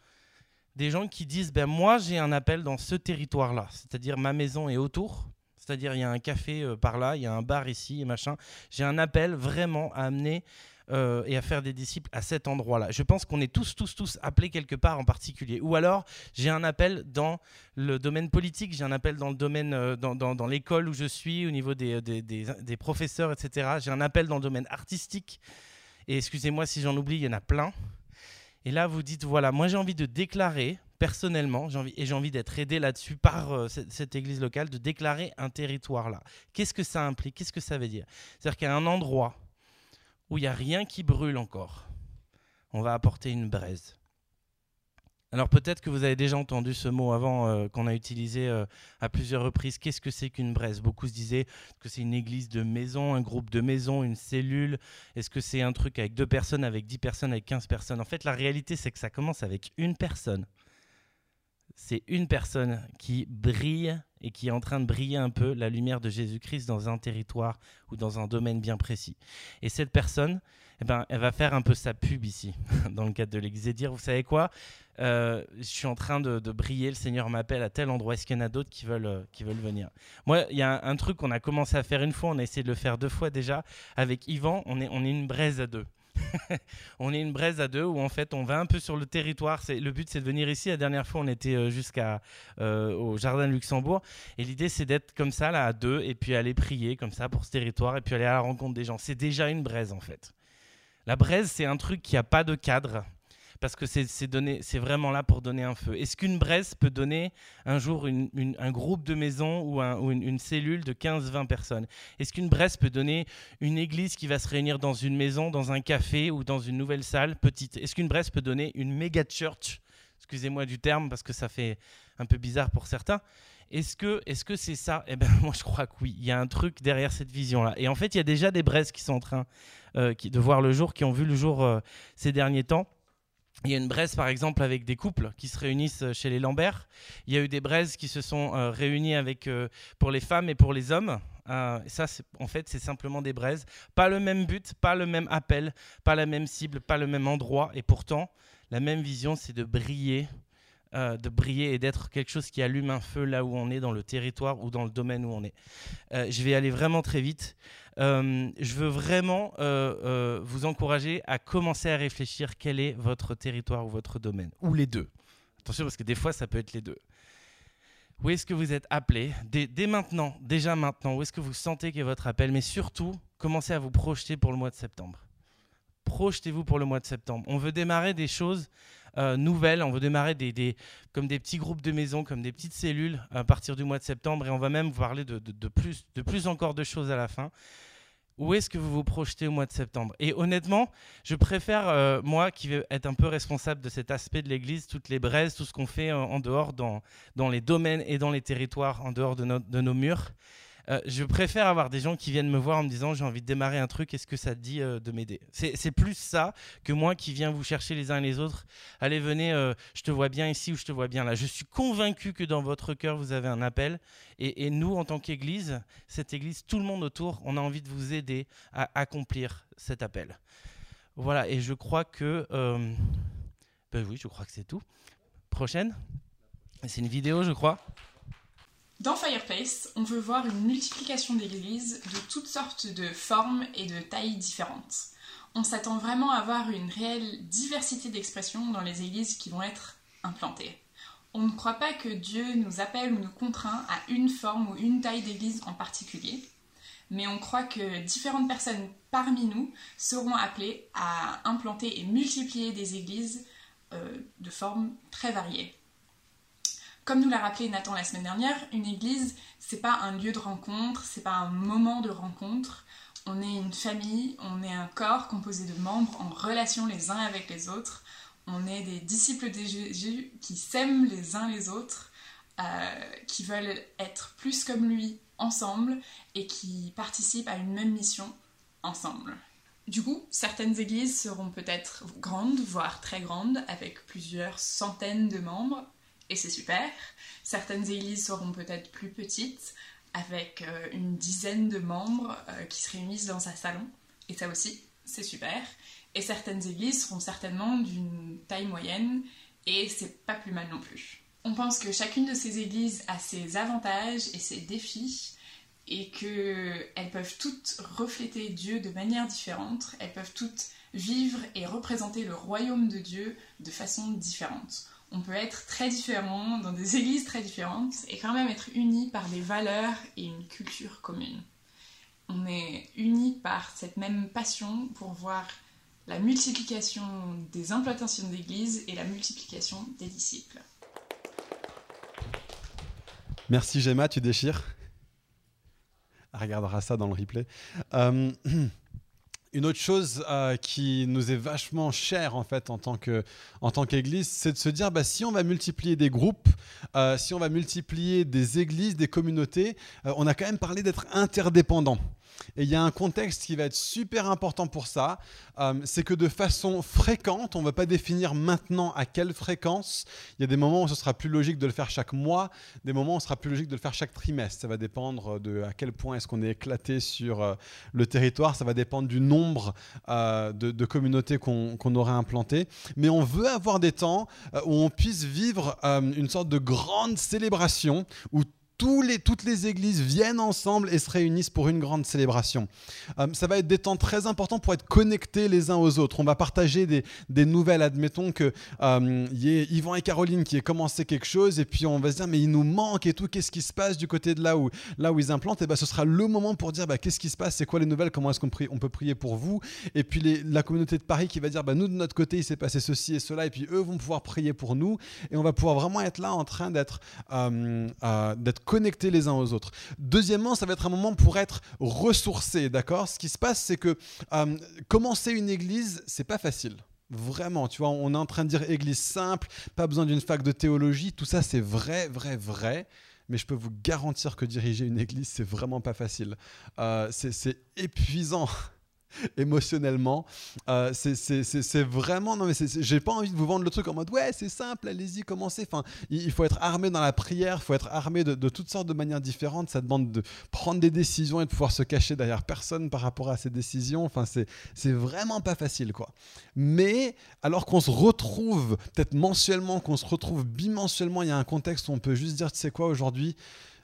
des gens qui disent ben moi j'ai un appel dans ce territoire-là, c'est-à-dire ma maison est autour, c'est-à-dire il y a un café euh, par là, il y a un bar ici et machin. J'ai un appel vraiment à amener euh, et à faire des disciples à cet endroit-là. Je pense qu'on est tous, tous, tous appelés quelque part en particulier. Ou alors, j'ai un appel dans le domaine politique, j'ai un appel dans le domaine, euh, dans, l'école où je suis, au niveau des, des, professeurs, etc. J'ai un appel dans le domaine artistique. Et excusez-moi si j'en oublie, il y en a plein. Et là, vous dites, voilà, moi j'ai envie de déclarer personnellement, envie, et j'ai envie d'être aidé là-dessus par euh, cette, église locale, de déclarer un territoire là. Qu'est-ce que ça implique? Qu'est-ce que ça veut dire? C'est-à-dire a un endroit où il n'y a rien qui brûle encore, on va apporter une braise. Alors peut-être que vous avez déjà entendu ce mot avant euh, qu'on a utilisé euh, à plusieurs reprises. Qu'est-ce que c'est qu'une braise? Beaucoup se disaient que c'est une église de maison, un groupe de maison, une cellule. Est-ce que c'est un truc avec deux personnes, avec dix personnes, avec quinze personnes? En fait, la réalité, c'est que ça commence avec une personne. C'est une personne qui brille et qui est en train de briller un peu la lumière de Jésus-Christ dans un territoire ou dans un domaine bien précis. Et cette personne, eh ben, elle va faire un peu sa pub ici, dans le cadre de l'Église, dire, vous savez quoi, euh, je suis en train de, briller, le Seigneur m'appelle à tel endroit, est-ce qu'il y en a d'autres qui veulent, euh, qui veulent venir? Moi, il y a un, truc qu'on a commencé à faire une fois, on a essayé de le faire deux fois déjà, avec Yvan, on est, on est une braise à deux. on est une braise à deux où en fait on va un peu sur le territoire. Le but, c'est de venir ici. La dernière fois, on était euh, jusqu'à euh, au jardin de Luxembourg et l'idée c'est d'être comme ça là à deux et puis aller prier comme ça pour ce territoire et puis aller à la rencontre des gens. C'est déjà une braise en fait. La braise, c'est un truc qui a pas de cadre parce que c'est vraiment là pour donner un feu. Est-ce qu'une braise peut donner un jour un groupe de maisons ou, une, cellule de 15-20 personnes? Est-ce qu'une braise peut donner une église qui va se réunir dans une maison, dans un café ou dans une nouvelle salle petite? Est-ce qu'une braise peut donner une méga church? Excusez-moi du terme parce que ça fait un peu bizarre pour certains. Est-ce que c'est ça? Eh ben moi je crois que oui. Il y a un truc derrière cette vision là. Et en fait il y a déjà des braises qui sont en train euh, de voir le jour, qui ont vu le jour euh, ces derniers temps. Il y a une braise, par exemple, avec des couples qui se réunissent euh, chez les Lambert. Il y a eu des braises qui se sont euh, réunies avec, euh, pour les femmes et pour les hommes. ça, en fait, c'est simplement des braises. Pas le même but, pas le même appel, pas la même cible, pas le même endroit. Et pourtant, la même vision, c'est de briller, de briller et d'être quelque chose qui allume un feu là où on est, dans le territoire ou dans le domaine où on est. je vais aller vraiment très vite. Euh, je veux vraiment euh, euh, vous encourager à commencer à réfléchir quel est votre territoire ou votre domaine, ou les deux. Attention parce que des fois ça peut être les deux. Où est-ce que vous êtes appelé? Dès, dès, maintenant, déjà maintenant, où est-ce que vous sentez qu'est votre appel? Mais surtout, commencez à vous projeter pour le mois de septembre. Projetez-vous pour le mois de septembre. On veut démarrer des choses nouvelles, on veut démarrer des, des, comme des petits groupes de maisons, comme des petites cellules à partir du mois de septembre, et on va même vous parler de, de, plus, de plus encore de choses à la fin où est-ce que vous vous projetez au mois de septembre? Et honnêtement, je préfère, euh, moi qui vais être un peu responsable de cet aspect de l'Église, toutes les braises, tout ce qu'on fait en, dehors, dans, dans les domaines et dans les territoires, en dehors de, de nos murs, Euh, je préfère avoir des gens qui viennent me voir en me disant j'ai envie de démarrer un truc, est-ce que ça te dit euh, de m'aider? C'est plus ça que moi qui viens vous chercher les uns et les autres. Allez, venez, euh, je te vois bien ici ou je te vois bien là. Je suis convaincu que dans votre cœur, vous avez un appel. Et, et nous, en tant qu'Église, cette Église, tout le monde autour, on a envie de vous aider à accomplir cet appel. Voilà, et je crois que... ben oui, je crois que c'est tout. Prochaine? C'est une vidéo, je crois. Dans Fireplace, on veut voir une multiplication d'églises de toutes sortes de formes et de tailles différentes. On s'attend vraiment à avoir une réelle diversité d'expressions dans les églises qui vont être implantées. On ne croit pas que Dieu nous appelle ou nous contraint à une forme ou une taille d'église en particulier, mais on croit que différentes personnes parmi nous seront appelées à implanter et multiplier des églises euh, de formes très variées. Comme nous l'a rappelé Nathan la semaine dernière, une église, c'est pas un lieu de rencontre, c'est pas un moment de rencontre. On est une famille, on est un corps composé de membres en relation les uns avec les autres. On est des disciples de Jésus qui s'aiment les uns les autres, euh, qui veulent être plus comme lui ensemble et qui participent à une même mission ensemble. Du coup, certaines églises seront peut-être grandes, voire très grandes, avec plusieurs centaines de membres, et c'est super. Certaines églises seront peut-être plus petites, avec euh, une dizaine de membres euh, qui se réunissent dans un salon, et ça aussi, c'est super. Et certaines églises seront certainement d'une taille moyenne, et c'est pas plus mal non plus. On pense que chacune de ces églises a ses avantages et ses défis, et qu'elles peuvent toutes refléter Dieu de manière différente, elles peuvent toutes vivre et représenter le royaume de Dieu de façon différente on peut être très différent, dans des églises très différentes, et quand même être unis par des valeurs et une culture commune. On est unis par cette même passion pour voir la multiplication des implantations d'églises et la multiplication des disciples. Merci Gemma, tu déchires? Elle regardera ça dans le replay. Euh, Une autre chose euh, qui nous est vachement chère en fait en tant que en tant qu'Église, c'est de se dire bah, si on va multiplier des groupes, euh, si on va multiplier des églises, des communautés, euh, on a quand même parlé d'être interdépendant. Et il y a un contexte qui va être super important pour ça, euh, c'est que de façon fréquente, on ne va pas définir maintenant à quelle fréquence. Il y a des moments où ce sera plus logique de le faire chaque mois, des moments où ce sera plus logique de le faire chaque trimestre. Ça va dépendre de à quel point est-ce qu'on est éclaté sur euh, le territoire, ça va dépendre du nombre euh, de, communautés qu'on aurait implantées. Mais on veut avoir des temps où on puisse vivre une sorte de grande célébration où toutes les églises viennent ensemble et se réunissent pour une grande célébration. Euh, ça va être des temps très importants pour être connectés les uns aux autres. On va partager des, nouvelles. Admettons qu'il euh, y ait Yvan et Caroline qui aient commencé quelque chose et puis on va se dire mais il nous manque et tout. Qu'est-ce qui se passe du côté de là où, là où ils implantent? Et eh ben, ce sera le moment pour dire bah, qu'est-ce qui se passe, c'est quoi les nouvelles, comment est-ce qu'on on peut prier pour vous? Et puis la communauté de Paris qui va dire bah, nous de notre côté il s'est passé ceci et cela et puis eux vont pouvoir prier pour nous et on va pouvoir vraiment être là en train d'être euh, d'être connectés les uns aux autres. Deuxièmement, ça va être un moment pour être ressourcé, d'accord? Ce qui se passe, c'est que euh, commencer une église, c'est pas facile. Vraiment, tu vois, on est en train de dire église simple, pas besoin d'une fac de théologie, tout ça c'est vrai, vrai, vrai mais je peux vous garantir que diriger une église, c'est vraiment pas facile. Euh, c'est épuisant émotionnellement. Euh, c'est vraiment. Non, mais j'ai pas envie de vous vendre le truc en mode ouais, c'est simple, allez-y, commencez. Enfin, il, faut être armé dans la prière, il faut être armé de, de, toutes sortes de manières différentes. Ça demande de prendre des décisions et de pouvoir se cacher derrière personne par rapport à ces décisions. Enfin, c'est vraiment pas facile, quoi. Mais alors qu'on se retrouve, peut-être mensuellement, qu'on se retrouve bimensuellement, il y a un contexte où on peut juste dire, tu sais quoi, aujourd'hui,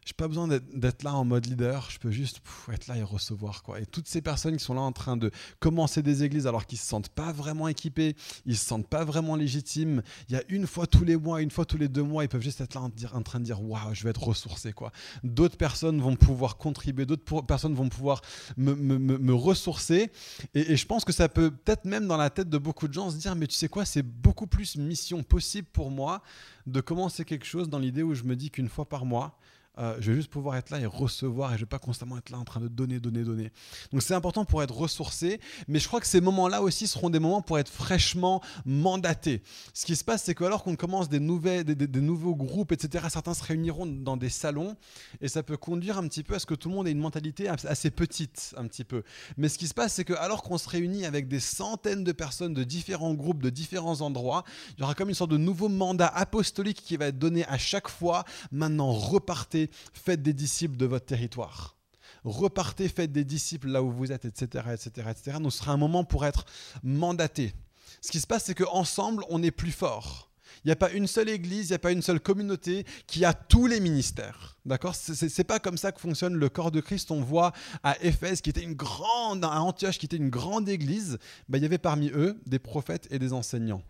j'ai pas besoin d'être là en mode leader, je peux juste être là et recevoir quoi. Et toutes ces personnes qui sont là en train de commencer des églises alors qu'ils se sentent pas vraiment équipés, ils se sentent pas vraiment légitimes. Il y a une fois tous les mois, une fois tous les deux mois, ils peuvent juste être là en, train de dire waouh, je vais être ressourcé quoi. D'autres personnes vont pouvoir contribuer, d'autres personnes vont pouvoir me, ressourcer. Et, je pense que ça peut peut-être même dans la tête de beaucoup de gens se dire mais tu sais quoi, c'est beaucoup plus mission possible pour moi de commencer quelque chose dans l'idée où je me dis qu'une fois par mois euh, je vais juste pouvoir être là et recevoir et je vais pas constamment être là en train de donner, donner, donner. Donc c'est important pour être ressourcé, mais je crois que ces moments-là aussi seront des moments pour être fraîchement mandatés. Ce qui se passe, c'est que alors qu'on commence des, des, nouveaux groupes, etc., certains se réuniront dans des salons et ça peut conduire un petit peu à ce que tout le monde ait une mentalité assez petite, un petit peu. Mais ce qui se passe, c'est que alors qu'on se réunit avec des centaines de personnes de différents groupes, de différents endroits, il y aura comme une sorte de nouveau mandat apostolique qui va être donné à chaque fois. Maintenant, repartez faites des disciples de votre territoire. Repartez, faites des disciples là où vous êtes, etc., etc., etc. Nous sera un moment pour être mandatés. Ce qui se passe, c'est qu'ensemble, on est plus fort. Il n'y a pas une seule église, il n'y a pas une seule communauté qui a tous les ministères. D'accord? C'est pas comme ça que fonctionne le corps de Christ. On voit à Éphèse, qui était une grande, à Antioche, qui était une grande église, ben, il y avait parmi eux des prophètes et des enseignants.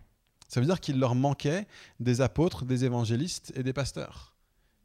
Ça veut dire qu'il leur manquait des apôtres, des évangélistes et des pasteurs.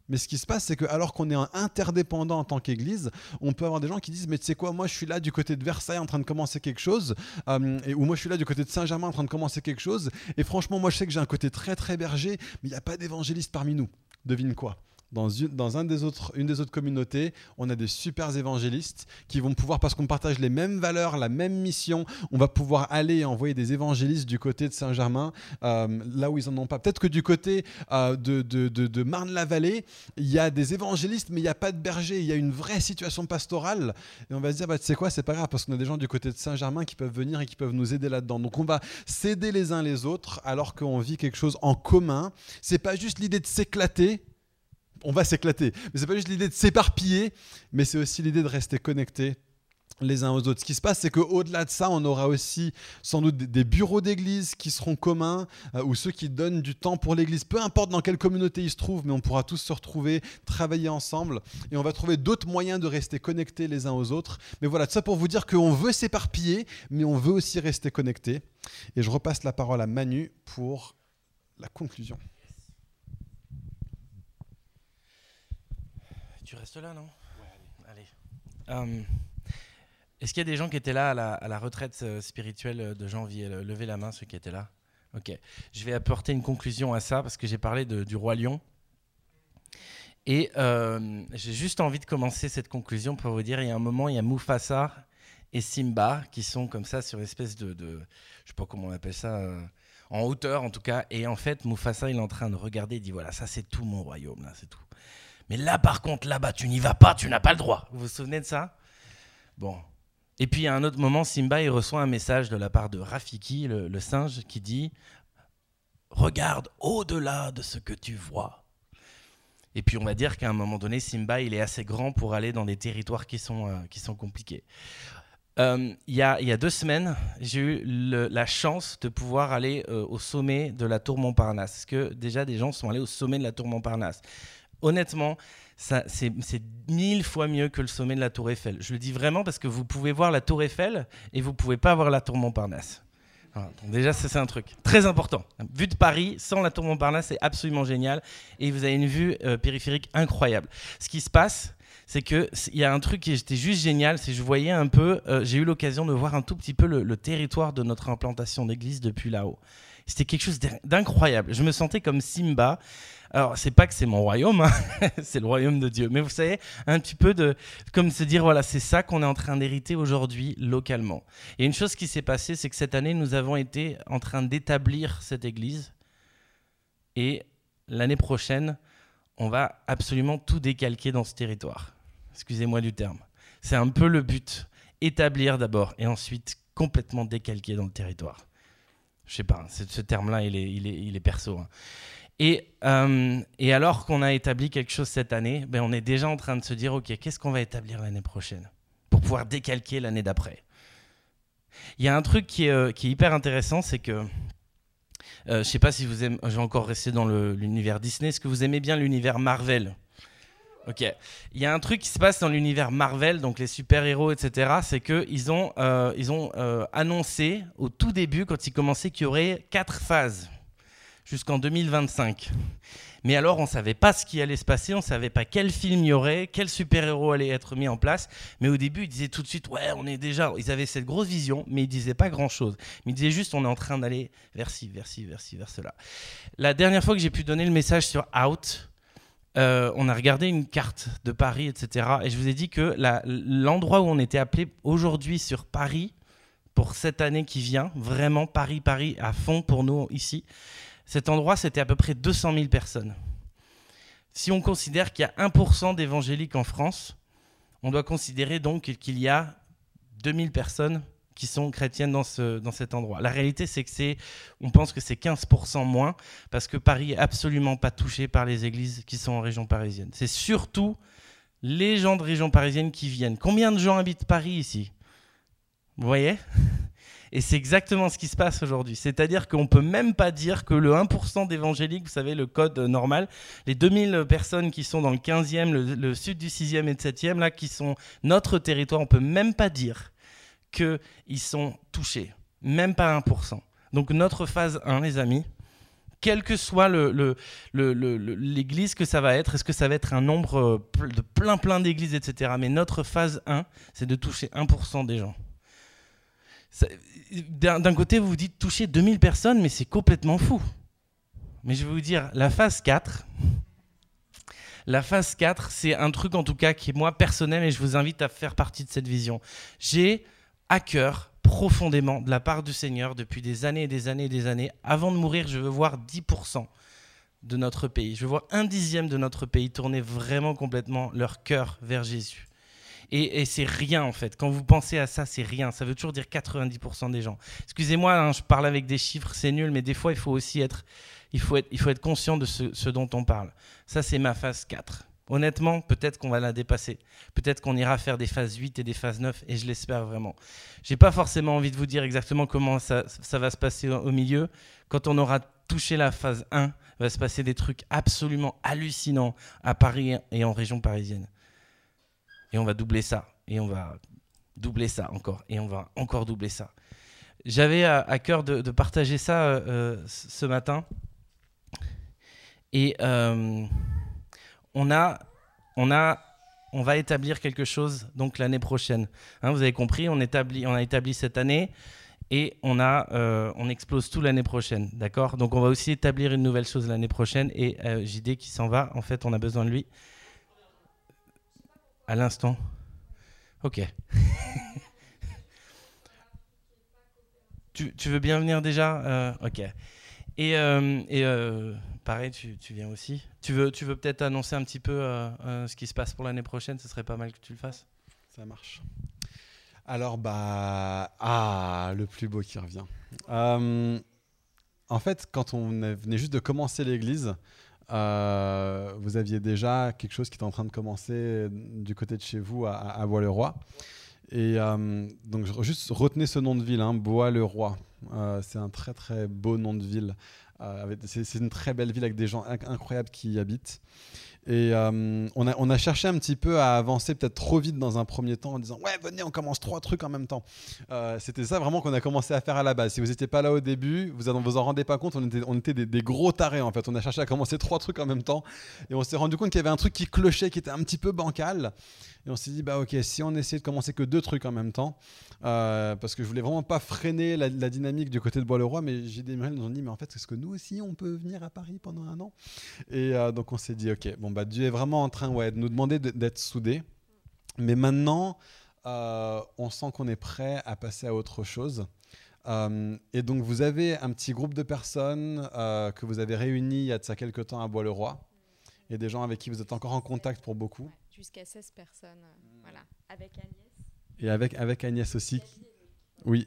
Mais ce qui se passe, c'est que alors qu'on est interdépendant en tant qu'Église, on peut avoir des gens qui disent mais tu sais quoi, moi je suis là du côté de Versailles en train de commencer quelque chose, euh, ou moi je suis là du côté de Saint-Germain en train de commencer quelque chose, et franchement moi je sais que j'ai un côté très très berger, mais il n'y a pas d'évangéliste parmi nous. Devine quoi dans, une, dans un des autres, une des autres communautés, on a des super évangélistes qui vont pouvoir, parce qu'on partage les mêmes valeurs, la même mission, on va pouvoir aller envoyer des évangélistes du côté de Saint-Germain, euh, là où ils n'en ont pas. Peut-être que du côté euh, de, de, de, Marne-la-Vallée, il y a des évangélistes, mais il n'y a pas de berger, il y a une vraie situation pastorale. Et on va se dire, bah, tu sais quoi, c'est pas grave, parce qu'on a des gens du côté de Saint-Germain qui peuvent venir et qui peuvent nous aider là-dedans. Donc on va s'aider les uns les autres alors qu'on vit quelque chose en commun. C'est pas juste l'idée de s'éclater, on va s'éclater. Mais c'est pas juste l'idée de s'éparpiller, mais c'est aussi l'idée de rester connectés les uns aux autres. Ce qui se passe, c'est qu'au-delà de ça, on aura aussi sans doute des bureaux d'église qui seront communs, euh, ou ceux qui donnent du temps pour l'église, peu importe dans quelle communauté ils se trouvent, mais on pourra tous se retrouver, travailler ensemble, et on va trouver d'autres moyens de rester connectés les uns aux autres. Mais voilà, tout ça pour vous dire qu'on veut s'éparpiller, mais on veut aussi rester connectés. Et je repasse la parole à Manu pour la conclusion. Tu restes là, non? Allez. Hum, est-ce qu'il y a des gens qui étaient là à la, retraite euh, spirituelle de janvier? Levez la main, ceux qui étaient là. Ok. Je vais apporter une conclusion à ça parce que j'ai parlé du roi lion. Et euh, j'ai juste envie de commencer cette conclusion pour vous dire il y a un moment, il y a Mufasa et Simba qui sont comme ça sur une espèce de, de je sais pas comment on appelle ça, euh, en hauteur en tout cas. Et en fait, Mufasa il est en train de regarder, il dit voilà, ça c'est tout mon royaume, là, c'est tout. Mais là, par contre, là-bas, tu n'y vas pas, tu n'as pas le droit. Vous vous souvenez de ça? Bon. Et puis, à un autre moment, Simba, il reçoit un message de la part de Rafiki, le, singe, qui dit Regarde au-delà de ce que tu vois. Et puis, on va dire qu'à un moment donné, Simba, il est assez grand pour aller dans des territoires qui sont, euh, qui sont compliqués. Euh, il y, a, y, a, deux semaines, j'ai eu la chance de pouvoir aller euh, au sommet de la tour Montparnasse. Parce que déjà, des gens sont allés au sommet de la tour Montparnasse honnêtement, c'est mille fois mieux que le sommet de la Tour Eiffel. Je le dis vraiment parce que vous pouvez voir la Tour Eiffel et vous pouvez pas voir la Tour Montparnasse. déjà, ça c'est un truc très important. Vue de Paris sans la Tour Montparnasse, c'est absolument génial et vous avez une vue euh, périphérique incroyable. Ce qui se passe, c'est qu'il y a un truc qui était juste génial, c'est que je voyais un peu, euh, j'ai eu l'occasion de voir un tout petit peu le territoire de notre implantation d'église depuis là-haut. C'était quelque chose d'incroyable. Je me sentais comme Simba. Alors, c'est pas que c'est mon royaume, hein. c'est le royaume de Dieu. Mais vous savez, un petit peu de. Comme se dire, voilà, c'est ça qu'on est en train d'hériter aujourd'hui localement. Et une chose qui s'est passée, c'est que cette année, nous avons été en train d'établir cette église. Et l'année prochaine, on va absolument tout décalquer dans ce territoire. Excusez-moi du terme. C'est un peu le but. Établir d'abord et ensuite complètement décalquer dans le territoire. Je sais pas, ce terme-là, il est, il, est, il est perso. Hein. Et, euh, et, alors qu'on a établi quelque chose cette année, ben on est déjà en train de se dire, OK, qu'est-ce qu'on va établir l'année prochaine pour pouvoir décalquer l'année d'après? Il y a un truc qui est, euh, hyper intéressant, c'est que, euh, je sais pas si vous aimez, j'ai encore resté dans l'univers Disney, est-ce que vous aimez bien l'univers Marvel? Ok. Il y a un truc qui se passe dans l'univers Marvel, donc les super-héros, etc. C'est qu'ils ont, ils ont annoncé au tout début, quand ils commençaient, qu'il y aurait quatre phases jusqu'en 2025. Mais alors, on ne savait pas ce qui allait se passer, on ne savait pas quel film il y aurait, quel super-héros allait être mis en place. Mais au début, ils disaient tout de suite, ouais, on est déjà. Ils avaient cette grosse vision, mais ils disaient pas grand-chose. Ils disaient juste, on est en train d'aller vers ci, vers ci, vers ci, vers cela. La dernière fois que j'ai pu donner le message sur Out, euh, on a regardé une carte de Paris, etc. Et je vous ai dit que l'endroit où on était appelé aujourd'hui sur Paris, pour cette année qui vient, vraiment Paris, Paris à fond pour nous ici, cet endroit, c'était à peu près 200 000 personnes. Si on considère qu'il y a 1% d'évangéliques en France, on doit considérer donc qu'il y a 2000 personnes qui sont chrétiennes dans, ce, dans cet endroit. La réalité, c'est que on pense que c'est 15% moins, parce que Paris est absolument pas touché par les églises qui sont en région parisienne. C'est surtout les gens de région parisienne qui viennent. Combien de gens habitent Paris ici? Vous voyez? Et c'est exactement ce qui se passe aujourd'hui. C'est-à-dire qu'on ne peut même pas dire que le 1% d'évangéliques, vous savez, le code normal, les 2000 personnes qui sont dans le 15e, le, sud du 6e et le 7e, là, qui sont notre territoire, on ne peut même pas dire qu'ils sont touchés. Même pas 1%. Donc notre phase 1, les amis, quel que soit l'église que ça va être, est-ce que ça va être un nombre euh, de plein plein d'églises, etc. Mais notre phase 1, c'est de toucher 1% des gens. D'un côté, vous vous dites toucher 2000 personnes, mais c'est complètement fou. Mais je vais vous dire, la phase 4, la phase 4, c'est un truc en tout cas qui est moi personnel et je vous invite à faire partie de cette vision. J'ai à cœur profondément de la part du Seigneur depuis des années et des années et des années. Avant de mourir, je veux voir 10% de notre pays. Je veux voir un dixième de notre pays tourner vraiment complètement leur cœur vers Jésus. Et, c'est rien en fait. Quand vous pensez à ça, c'est rien. Ça veut toujours dire 90% des gens. Excusez-moi, hein, je parle avec des chiffres, c'est nul, mais des fois, il faut aussi être, il faut être, il faut être conscient de ce, dont on parle. Ça, c'est ma phase 4. Honnêtement, peut-être qu'on va la dépasser. Peut-être qu'on ira faire des phases 8 et des phases 9, et je l'espère vraiment. J'ai pas forcément envie de vous dire exactement comment ça, ça va se passer au, milieu. Quand on aura touché la phase 1, il va se passer des trucs absolument hallucinants à Paris et en région parisienne. Et on va doubler ça, et on va doubler ça encore, et on va encore doubler ça. J'avais à, cœur de, partager ça euh, euh, ce matin. Et euh, on a, on a, on va établir quelque chose donc l'année prochaine. Hein, vous avez compris, on a établi cette année et on a, on explose tout l'année prochaine, d'accord? Donc on va aussi établir une nouvelle chose l'année prochaine et euh, JD qui s'en va, en fait, on a besoin de lui. À l'instant. Ok. tu, veux bien venir déjà Euh, Ok. Et, euh, euh, pareil, tu, viens aussi. Tu veux, tu veux peut-être annoncer un petit peu ce qui se passe pour l'année prochaine Ce serait pas mal que tu le fasses. Ça marche. Alors, bah. Ah, le plus beau qui revient. En fait, quand on venait juste de commencer l'église, euh, vous aviez déjà quelque chose qui était en train de commencer du côté de chez vous à, Bois-le-Roi. Et euh, donc, juste retenez ce nom de ville, hein, Bois-le-Roi. Euh, c'est un très très beau nom de ville. C'est une très belle ville avec des gens inc- incroyables qui y habitent. Et euh, on, a, on a cherché un petit peu à avancer peut-être trop vite dans un premier temps en disant ouais venez on commence trois trucs en même temps. Euh, C'était ça vraiment qu'on a commencé à faire à la base. Si vous n'étiez pas là au début, vous en, vous en rendez pas compte, on était, on était des, gros tarés en fait. On a cherché à commencer trois trucs en même temps et on s'est rendu compte qu'il y avait un truc qui clochait, qui était un petit peu bancal. Et on s'est dit bah ok si on essayait de commencer que deux trucs en même temps, euh, parce que je voulais vraiment pas freiner la, dynamique du côté de Bois-le-Roi, mais j'ai des nous ont dit mais en fait est-ce que nous aussi on peut venir à Paris pendant un an? Et donc on s'est dit ok bon bah Dieu est vraiment en train ouais, de nous demander de- d'être soudés, mais maintenant euh, on sent qu'on est prêt à passer à autre chose. Euh, et donc vous avez un petit groupe de personnes euh, que vous avez réunis il y a de ça quelques temps à Bois-le-Roi, et des gens avec qui vous êtes encore en contact pour beaucoup, Jusqu'à 16 personnes. Voilà. Avec Agnès. et avec, avec Agnès aussi. Oui.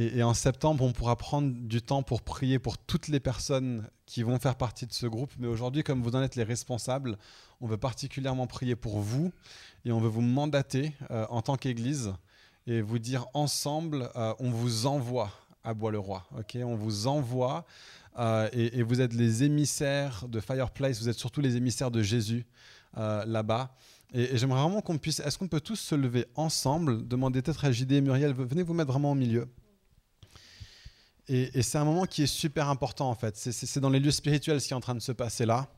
Et, en septembre, on pourra prendre du temps pour prier pour toutes les personnes qui vont faire partie de ce groupe. Mais aujourd'hui, comme vous en êtes les responsables, on veut particulièrement prier pour vous et on veut vous mandater euh, en tant qu'Église et vous dire ensemble, euh, on vous envoie à Bois-le-Roi. ok? On vous envoie euh, et, vous êtes les émissaires de Fireplace, vous êtes surtout les émissaires de Jésus là-bas. Et, et j'aimerais vraiment qu'on puisse, est-ce qu'on peut tous se lever ensemble, demander peut-être à JD et Muriel, venez vous mettre vraiment au milieu. Et, c'est un moment qui est super important en fait. C'est- dans les lieux spirituels ce qui est en train de se passer là.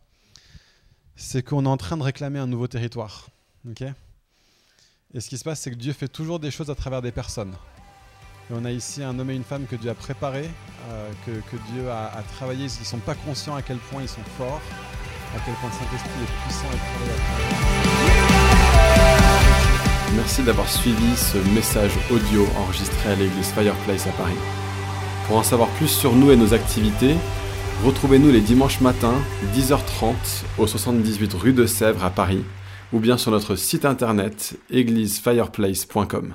C'est qu'on est en train de réclamer un nouveau territoire. ok? Et ce qui se passe, c'est que Dieu fait toujours des choses à travers des personnes. Et on a ici un homme et une femme que Dieu a préparés, euh, que, Dieu a, a travaillé. Ils ne sont pas conscients à quel point ils sont forts, à quel point le Saint-Esprit est puissant et travaille. Merci d'avoir suivi ce message audio enregistré à l'église Fireplace à Paris. Pour en savoir plus sur nous et nos activités, retrouvez-nous les dimanches matins, 10h30, au 78 rue de Sèvres à Paris, ou bien sur notre site internet églisefireplace.com.